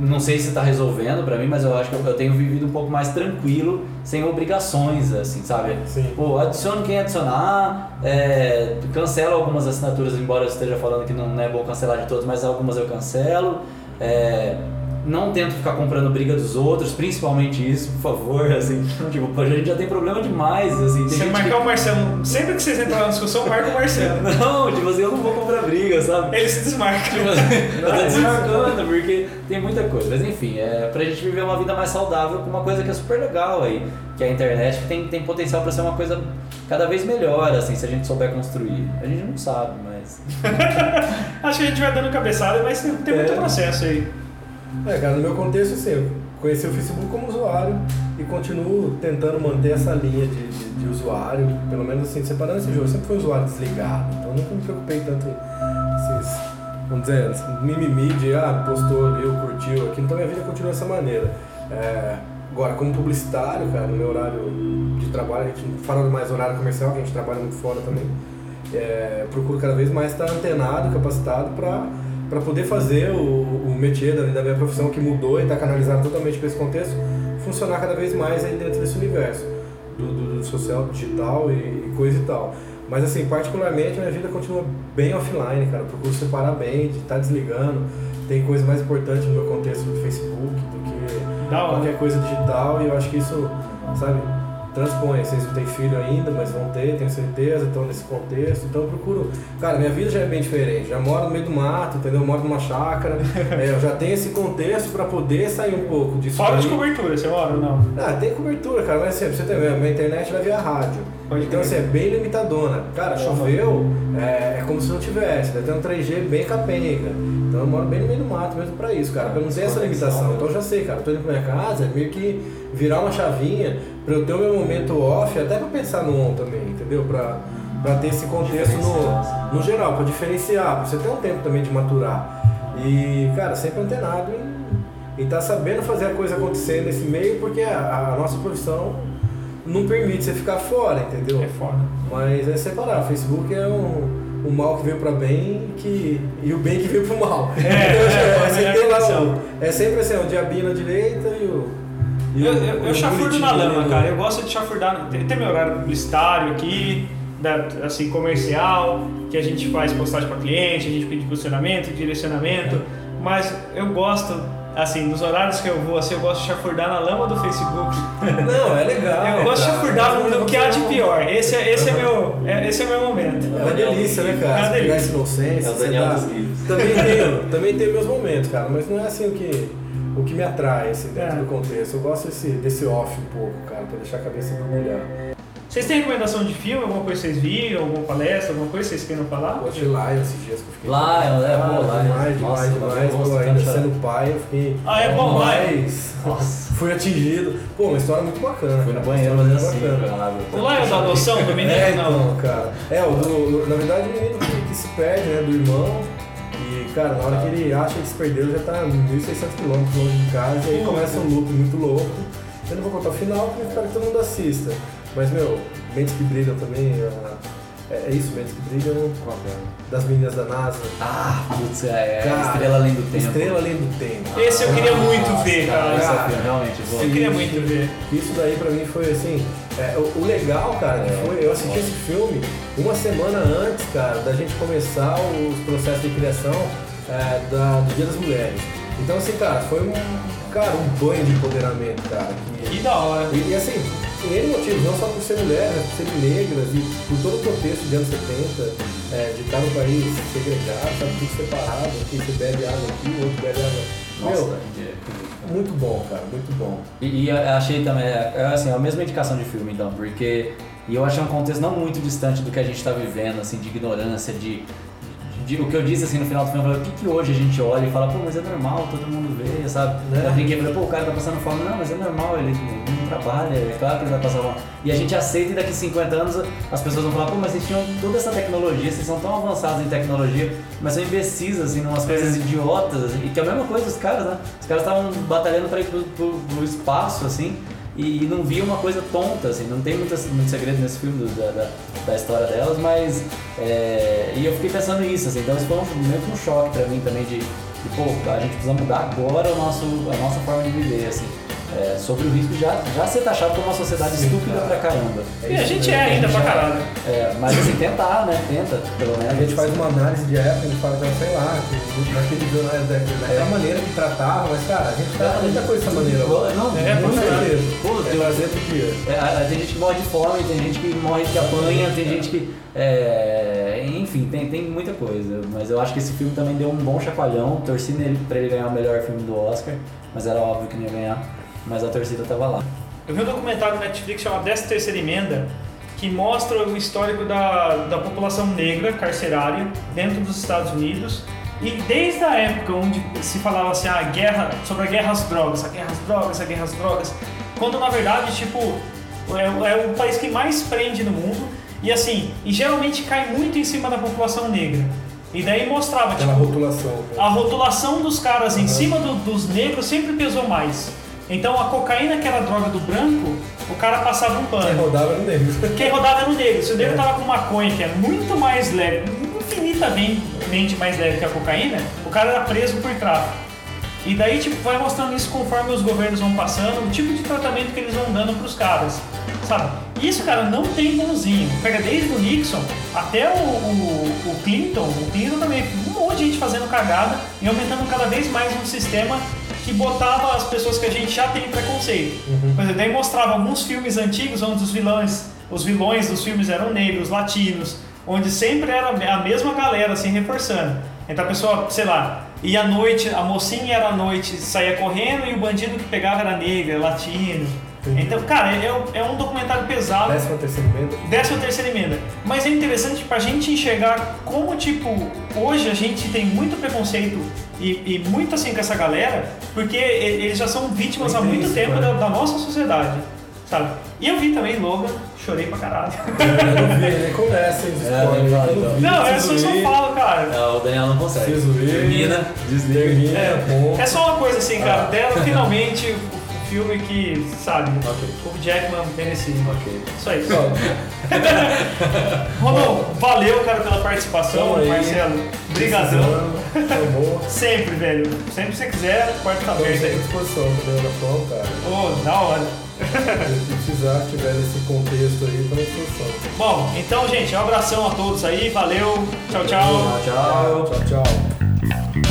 não sei se está resolvendo pra mim, mas eu acho que eu, eu tenho vivido um pouco mais tranquilo, sem obrigações, assim, sabe? Sim. Pô, adiciono quem adicionar, é, cancelo algumas assinaturas, embora eu esteja falando que não é bom cancelar de todas, mas algumas eu cancelo. É, não tento ficar comprando briga dos outros, principalmente isso, por favor, assim, tipo, a gente já tem problema demais, assim, tem Você marcar que... o Marcelo, sempre que vocês entrarem na discussão, marca o Marcelo. Não, tipo assim, eu não vou comprar briga, sabe? Ele se desmarca. Tipo assim, eu tô desmarcando, porque tem muita coisa. Mas enfim, é pra gente viver uma vida mais saudável com uma coisa que é super legal aí, que é a internet, que tem, tem potencial pra ser uma coisa cada vez melhor, assim, se a gente souber construir. A gente não sabe, mas. Acho que a gente vai dando cabeçada, mas tem, tem muito É. processo aí. É, cara, no meu contexto, assim, eu conheci o Facebook como usuário e continuo tentando manter essa linha de, de, de usuário, pelo menos assim, separando esse jogo. Eu sempre fui usuário desligado, então nunca me preocupei tanto em esses, vamos dizer, mimimi de, ah, postou, viu, curtiu aqui. Então minha vida continua dessa maneira. É, agora, como publicitário, cara, no meu horário de trabalho, a gente fala mais horário comercial, que a gente trabalha muito fora também, é, procuro cada vez mais estar antenado, capacitado para para poder fazer o, o métier da, da minha profissão que mudou e está canalizado totalmente para esse contexto funcionar cada vez mais aí dentro desse universo do, do, do social, digital e, e coisa e tal. Mas assim, particularmente minha vida continua bem offline, cara. Eu procuro separar bem, de estar desligando. Tem coisa mais importante no meu contexto do Facebook do que qualquer coisa digital e eu acho que isso, sabe, transpõe. Vocês não têm filho ainda, mas vão ter, tenho certeza, estão nesse contexto. Então eu procuro. Cara, minha vida já é bem diferente. Já moro no meio do mato, entendeu? Eu moro numa chácara. é, eu já tenho esse contexto para poder sair um pouco disso. Fora de cobertura, você mora ou não? Ah, tem cobertura, cara, mas assim, você ter a minha internet vai via rádio. Pode então, assim, é bem limitadona. Cara, choveu, é, é como se não tivesse, vai ter um 3G bem capenga. Então eu moro bem no meio do mato mesmo pra isso, cara, pra não ter essa limitação. Então eu já sei, cara, eu tô indo pra minha casa, é meio que virar uma chavinha pra eu ter o meu momento off, até pra pensar no on também, entendeu? Pra, pra ter esse contexto no, no geral, pra diferenciar, pra você ter um tempo também de maturar. E, cara, sempre antenado e, e tá sabendo fazer a coisa acontecer nesse meio, porque a, a nossa profissão não permite você ficar fora, entendeu? É foda. Mas é separar. O Facebook é um, o mal que veio pra bem que, e o bem que veio pro mal. É, é, Então, é, você é tem lá a o, é sempre assim, o diabinho na direita e o. e Eu, o- eu, o eu chafurdo na lama, cara. Eu gosto de chafurdar. Tem, tem meu horário publicitário aqui, da, assim, comercial, que a gente faz postagem para cliente, a gente pede posicionamento, direcionamento. Mas eu gosto, assim, nos horários que eu vou, assim, eu gosto de chafurdar na lama do Facebook. Não, é legal. eu gosto de chafurdar no, no que há de pior. Esse, é- esse, é, meu, é, esse é meu momento. É uma delícia, né, cara? É uma delícia. inocência. É o Daniel dos livros. Também tenho, também tenho meus momentos, cara, mas não é assim o que, o que me atrai, assim, dentro É. do contexto. Eu gosto desse, desse off um pouco, cara, pra deixar a cabeça borbulhar. Vocês têm recomendação de filme, alguma coisa que vocês viram, alguma palestra, alguma coisa que vocês queiram falar? Eu achei Lion esses dias que eu fiquei. Lion, é, Ah, pô, Lion. Demais, Nossa, demais, eu demais. gosto Pô, ainda de sendo pai, eu fiquei. Ah, é bom, mas Nossa. fui atingido. Pô, uma história muito bacana. Fui no banheiro história assim, bacana. O Lion da adoção do menino? É, não. então, cara. É, o do, na verdade o menino que, que se perde, né, do irmão. E, cara, na hora que ele acha que se perdeu, ele já tá 1.600 km longe de casa. E aí começa um loop muito louco. Eu não vou contar o final, porque eu quero que todo mundo assista. Mas, meu, Mentes que Brilham também. a- É, é isso, Mentes que Brilham. Das meninas da NASA. Ah, putz, é, é Cara, Estrela Além do Tempo. Estrela Além do Tempo. Esse eu queria muito ver, Cara, esse é o cara. filme, realmente. vou- Eu queria muito ver. Isso daí pra mim foi assim. é, o, o legal, cara, que É, foi, eu assisti esse filme uma semana antes, cara, da gente começar os processos de criação é, da, do Dia das Mulheres. Então, assim, cara, foi um, cara, um banho de empoderamento, cara. que- Que da hora. e, e, assim, N motivos, não só por ser mulheres, mas por serem negras e por todo o contexto de anos 70, é, de estar no país segregado, sabe, tudo separado, aqui você bebe água aqui, o outro bebe água. Nossa, Meu, é- muito bom, cara, muito bom. E, e eu achei também, é, é, assim, a mesma indicação de filme então, porque e eu achei um contexto não muito distante do que a gente está vivendo, assim, de ignorância, de- o que eu disse assim no final do filme, eu falei, o que, que hoje a gente olha e fala, pô, mas é normal, todo mundo vê, sabe? Né? Eu brinquei, falei, pô, o cara tá passando fome, não, mas é normal, ele não trabalha, é claro que ele vai passar fome. E a gente aceita e daqui 50 anos as pessoas vão falar, pô, mas vocês tinham toda essa tecnologia, vocês são tão avançados em tecnologia, mas são imbecis, assim, umas coisas idiotas, assim, e que é a mesma coisa os caras, né? Os caras estavam batalhando pra ir pro, pro- pro espaço, assim, e, e não via uma coisa tonta, assim, não tem muito, muito segredo nesse filme do- da, da, da história delas, mas. é, e eu fiquei pensando nisso, assim, então isso foi um, meio que um choque pra mim também de, de, pô, a gente precisa mudar agora o nosso, a nossa forma de viver, assim. É, sobre o risco de já, já ser taxado por uma sociedade estúpida pra caramba. E a gente é ainda pra caralho. É, mas assim, tentar, né? Tenta, pelo menos. A gente faz uma análise de época, a gente fala, sei lá, que naquele dia, né, da- daquela maneira que tratava, mas cara, a gente trata muita coisa dessa maneira. Não, É, Com certeza. Pô, É dia. É, a- a- tem gente que morre de fome, tem gente que morre que apanha, tem gente que. é, enfim, tem, tem muita coisa. Mas eu acho que esse filme também deu um bom chacoalhão. Torci nele pra ele ganhar o melhor filme do Oscar, mas era óbvio que não ia ganhar. Mas a torcida tava lá. Eu vi um documentário no Netflix chamado 13 Terceira Emenda, que mostra o histórico da, da população negra carcerária dentro dos Estados Unidos. E desde a época onde se falava assim, a guerra, sobre a guerra às drogas, a guerra às drogas, a guerra às drogas, quando na verdade, tipo, é, é o país que mais prende no mundo. E assim, e geralmente cai muito em cima da população negra. E daí mostrava, Aquela tipo, rotulação. né? a rotulação dos caras em cima do- dos negros sempre pesou mais. Então a cocaína, que era a droga do branco, o cara passava um Quem pano. rodava no negro. Quem rodava era no negro. Se o negro tava com maconha, que é muito mais leve, infinitamente mais leve que a cocaína, o cara era preso por tráfico. E daí, tipo, vai mostrando isso conforme os governos vão passando, o tipo de tratamento que eles vão dando pros caras, sabe? Isso, cara, não tem bonzinho. Pega desde o Nixon até o, o- o Clinton, o Clinton também, um monte de gente fazendo cagada e aumentando cada vez mais um sistema que botava as pessoas que a gente já tem preconceito. Por exemplo, daí mostrava alguns filmes antigos onde os vilões, os vilões dos filmes eram negros, latinos, onde sempre era a mesma galera assim reforçando. Então a pessoa, sei lá, ia à noite, a mocinha era à noite, saía correndo e o bandido que pegava era negro, era latino. Entendi. Então, cara, é, um- é um documentário pesado. Décima terceira emenda. Décima terceira emenda. Mas é interessante pra gente enxergar como, tipo, hoje a gente tem muito preconceito e, e muito assim com essa galera, porque eles já são vítimas há muito Isso, tempo né? da, da nossa sociedade, sabe? E eu vi também Logan, chorei pra caralho. Eu não vi, nem começa? É, então. Não, é só, ir. falo, cara. Não, o Daniel não consegue. Preciso. Termina, desliga. Termina, É, bom. é só uma coisa assim, cara. Ah. Dela finalmente filme que, sabe, Ok. o Jackman merecia. Ok. Só isso. Ó, Rodolfo, valeu, cara, pela participação. Tamo aí. Marcelo, brigadão. Sempre, velho. Sempre que você quiser, porta tá à aí. disposição do Leonapão, cara. Ô, da hora. Se precisar, tiver esse contexto aí, à disposição. Bom, então, gente, um abração a todos aí. Valeu. Tchau, tchau. Tchau. Tchau, tchau.